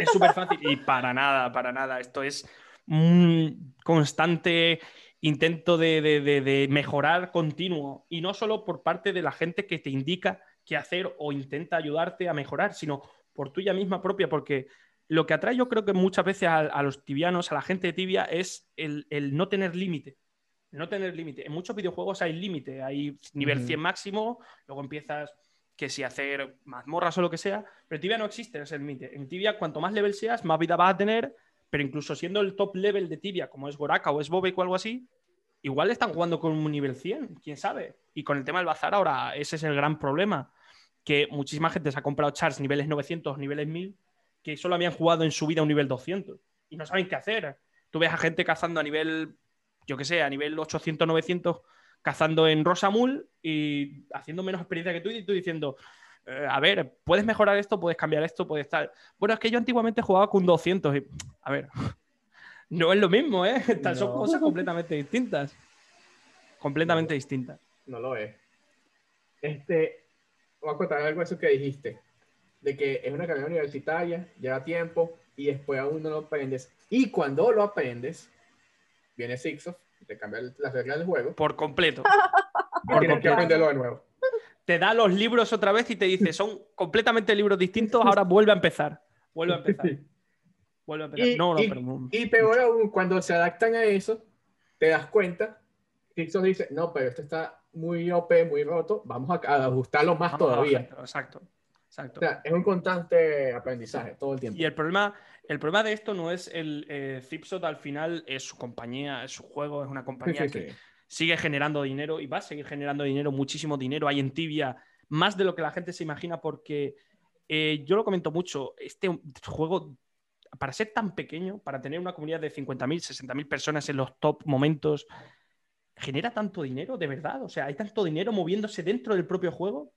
Es súper fácil. Y para nada, para nada. Esto es un constante intento de, de- de- de mejorar continuo. Y no solo por parte de la gente que te indica qué hacer o intenta ayudarte a mejorar, sino por tuya misma propia. Porque lo que atrae yo creo que muchas veces a, a los tibianos, a la gente de tibia, es el, el no tener límite. No tener límite. En muchos videojuegos hay límite. Hay nivel Ujú. 100 máximo, luego empiezas que si hacer mazmorras o lo que sea, pero en Tibia no existe ese límite. En Tibia, cuanto más level seas, más vida vas a tener, pero incluso siendo el top level de Tibia, como es Goraka o es Bobek o algo así, igual están jugando con un nivel 100, quién sabe. Y con el tema del bazar ahora, ese es el gran problema, que muchísima gente se ha comprado chars niveles 900, niveles 1000, que solo habían jugado en su vida un nivel 200 y no saben qué hacer. Tú ves a gente cazando a nivel, yo qué sé, a nivel 800, 900, cazando en Rosamul y haciendo menos experiencia que tú y tú diciendo, eh, a ver, puedes mejorar esto, puedes cambiar esto, puedes estar... Bueno, es que yo antiguamente jugaba con 200 y, a ver, no es lo mismo, ¿eh? Estas Son No. cosas completamente distintas. Completamente distintas. No lo es. Este, voy a contar algo de eso que dijiste, de que es una carrera universitaria, lleva tiempo y después aún no lo aprendes. Y cuando lo aprendes, viene Sixof, te cambia las reglas del juego Por completo. Por tienes que completo. aprenderlo de nuevo. Te da los libros otra vez y te dice, son completamente libros distintos, ahora vuelve a empezar. Vuelve a empezar. Vuelve a empezar. Y, no, no, y- pero... y peor aún, cuando se adaptan a eso, te das cuenta, Sixof dice, no, pero esto está muy OP, muy roto, vamos a, a ajustarlo más Vamos a todavía. bajarlo, Exacto. Exacto. O sea, es un constante aprendizaje todo el tiempo. Y el problema, el problema de esto no es el eh, Zipsot al final, es su compañía, es su juego, es una Sí, compañía sí, que sí. sigue generando dinero y va a seguir generando dinero, muchísimo dinero. Hay en Tibia más de lo que la gente se imagina porque eh, yo lo comento mucho, este juego, para ser tan pequeño, para tener una comunidad de 50.000, 60.000 personas en los top momentos, genera tanto dinero, de verdad. O sea, hay tanto dinero moviéndose dentro del propio juego.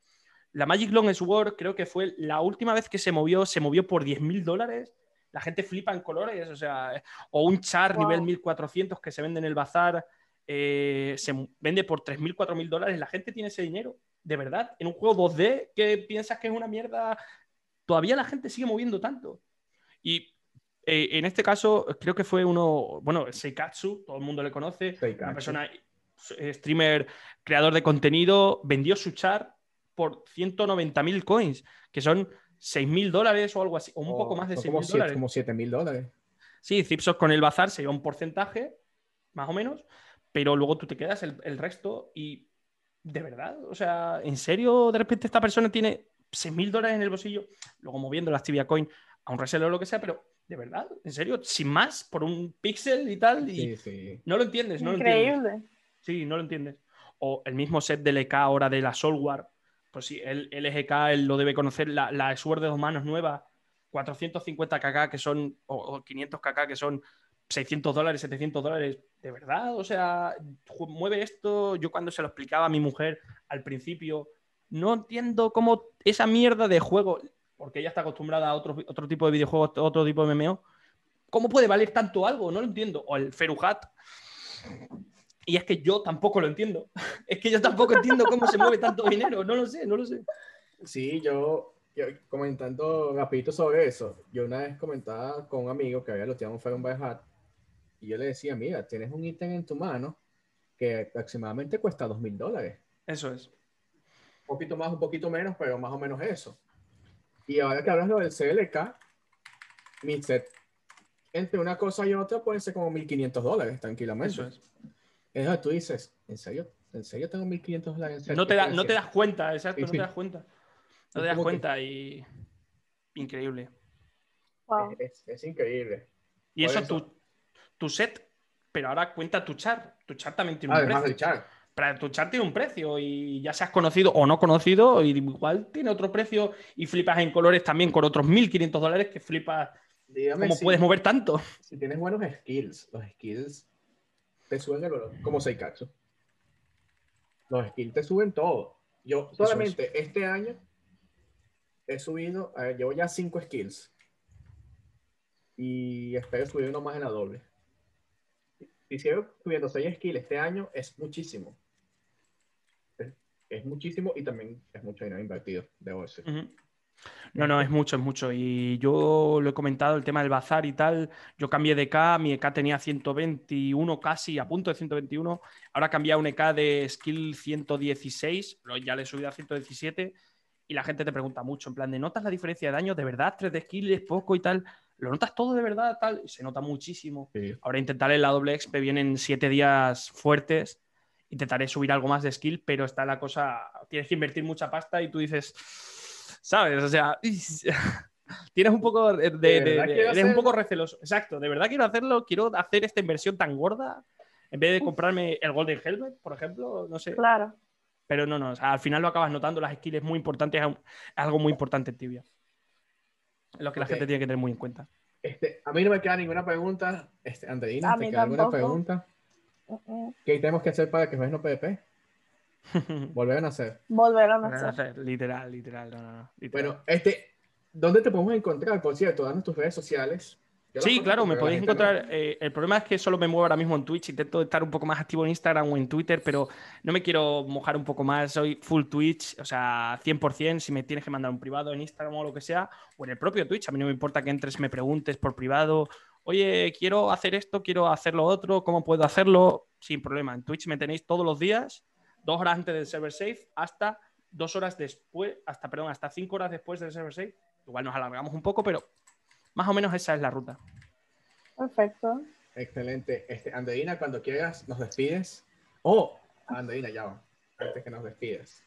La Magic Long Sword creo que fue la última vez que se movió, se movió por 10.000 dólares. La gente flipa en colores, o sea, o un char Wow. nivel 1400 que se vende en el bazar, eh, se vende por 3.000, 4.000 dólares. La gente tiene ese dinero, de verdad. En un juego 2D que piensas que es una mierda, todavía la gente sigue moviendo tanto. Y eh, en este caso, creo que fue uno, bueno, Seikatsu, todo el mundo le conoce, Seikatsu. una persona, eh, streamer, creador de contenido, vendió su char por 190.000 coins, que son 6.000 dólares o algo así, o un poco más de Oh, Son 6.000 como siete- dólares. Como 7 mil dólares. Sí, Zipsos con el bazar se lleva un porcentaje, más o menos, pero luego tú te quedas el, el resto y de verdad, o sea, ¿en serio de repente esta persona tiene 6.000 dólares en el bolsillo, luego moviendo la Tibia Coin a un reseller o lo que sea, pero de verdad, en serio, sin más, por un pixel y tal, y Sí, sí. no lo entiendes, no lo entiendes. Increíble. Sí, no lo entiendes. O el mismo set del EK ahora de la Soulware. Pues sí, el, él lo debe conocer. La, la Sword de dos manos nueva, 450 kk que son, o, o 500 kk que son 600 dólares, 700 dólares. De verdad, o sea, mueve esto. Yo cuando se lo explicaba a mi mujer al principio, no entiendo cómo esa mierda de juego, porque ella está acostumbrada a otro, otro tipo de videojuegos, otro tipo de MMO, ¿cómo puede valer tanto algo? No lo entiendo. O el Feruhat. Y es que yo tampoco lo entiendo. Es que yo tampoco entiendo cómo se mueve tanto dinero. No lo sé, no lo sé. Sí, yo, yo comentando rapidito sobre eso, yo una vez comentaba con un amigo que había loteado un Faron by Hat y yo le decía, mira, tienes un ítem en tu mano que aproximadamente cuesta dos mil dólares. Eso es. Un poquito más, un poquito menos, pero más o menos eso. Y ahora que hablas lo del CLK, mi set entre una cosa y otra pueden ser como 1.500 dólares, tranquilamente. Eso es. Es lo que tú dices, ¿en serio? ¿En serio tengo 1.500 dólares? No te, ¿Qué da- no te das cuenta, exacto, Sí, no te das cuenta. No te das que- cuenta y. Increíble. Wow. Es, es increíble. Y eso, eso. Tu, tu set, pero ahora cuenta tu char. Tu char también tiene un Además precio. Pero tu char tiene un precio y ya seas conocido o no conocido, y igual tiene otro precio y flipas en colores también con otros 1.500 dólares que flipas. Dígame ¿Cómo si, puedes mover tanto? si tienes buenos skills. Los skills te suben el valor, como Seikatsu. Los skills te suben todo. Yo es. solamente este año he subido, a ver, llevo ya 5 skills. Y espero subir uno más en la doble. Si sigo subiendo 6 skills este año, es muchísimo. Es, es muchísimo y también es mucho dinero invertido, debo decir. No, no, es mucho, es mucho. Y yo lo he comentado, el tema del bazar y tal. Yo cambié de EK, mi EK tenía 121 casi, a punto de 121. Ahora he cambiado un EK de skill 116, lo- ya le he subido a 117. Y la gente te pregunta mucho, en plan de, ¿notas la diferencia de daño? ¿De verdad? ¿3 de skill es poco y tal? ¿Lo notas todo de verdad? Tal? Y se nota muchísimo. Sí. Ahora intentaré la doble XP, vienen 7 días fuertes. Intentaré subir algo más de skill, pero está la cosa. Tienes que invertir mucha pasta y tú dices, ¿sabes? O sea, tienes un poco de. de- ¿De eres un hacerlo? poco receloso. Exacto, de verdad quiero hacerlo. Quiero hacer esta inversión tan gorda. En vez de comprarme el Golden Helmet, por ejemplo, no sé. Claro. Pero no, no. o sea, al final lo acabas notando. Las skills muy importante, es un- algo muy importante en tibia. Es lo que la gente tiene que tener muy en cuenta. Este, a mí no me queda ninguna pregunta. Este, Andreina, ¿te queda alguna tampoco. pregunta? Mm, mm. ¿Qué tenemos que hacer para que juegues no PvP? Volver a nacer. Volver a nacer. literal, literal. No, no, no, literal. Bueno, este, ¿dónde te podemos encontrar? Por cierto, danos tus redes sociales. Yo Sí, claro, me podéis encontrar. eh, el problema es que solo me muevo ahora mismo en Twitch. Intento estar un poco más activo en Instagram o en Twitter, pero no me quiero mojar un poco más. Soy full Twitch, o sea, 100%. Si me tienes que mandar un privado en Instagram o lo que sea, o en el propio Twitch, a mí no me importa que entres, me preguntes por privado. Oye, quiero hacer esto, quiero hacer lo otro, ¿cómo puedo hacerlo? Sin problema. En Twitch me tenéis todos los días, dos horas antes del server safe, hasta dos horas después, hasta, perdón, hasta cinco horas después del server safe. Igual nos alargamos un poco, pero más o menos esa es la ruta. Perfecto. Excelente. Este, Andreina, cuando quieras, nos despides. Oh, Andreina, ya va. Antes que nos despides.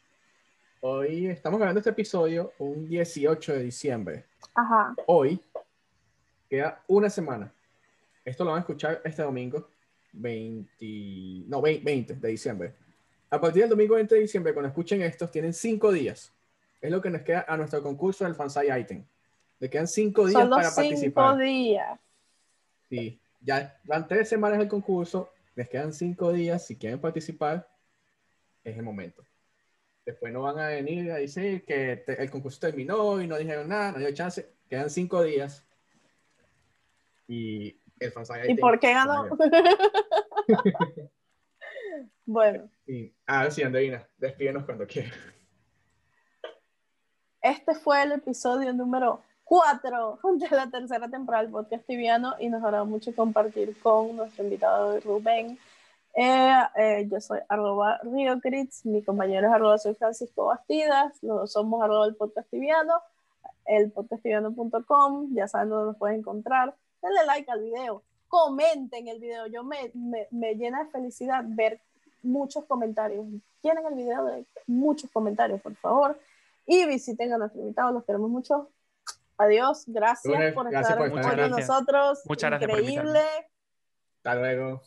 Hoy estamos grabando este episodio un 18 de diciembre. Ajá. Hoy queda una semana. Esto lo van a escuchar este domingo, 20, no, 20 de diciembre. A partir del domingo 20 de diciembre, cuando escuchen estos, tienen cinco días. Es lo que nos queda a nuestro concurso del Fansai Item. Le quedan cinco días Son los para cinco participar. días. Sí, ya van tres semanas el concurso, les quedan cinco días. Si quieren participar, es el momento. Después no van a venir a decir que te- el concurso terminó y no dijeron nada, no dio chance. Quedan cinco días. Y el fansite ¿Y por qué ganó? bueno, Y, ah, sí, Andreina, despídenos cuando quieras. este fue el episodio número 4 de la tercera temporada del podcast tibiano y nos hará mucho compartir con nuestro invitado Rubén. Eh, eh, yo soy arroba RioCrits, mi compañero es arroba soy Francisco Bastidas, los dos somos arroba el podcast tibiano, el podcasttibiano.com, ya saben dónde nos pueden encontrar. Denle like al video, comenten el video, yo me, me, me llena de felicidad ver muchos comentarios. Llenen el video de muchos comentarios, por favor. Y visiten a nuestro invitado, los queremos mucho. Adiós, gracias por gracias estar por estar. con nosotros. Muchas gracias por Increíble. Hasta luego.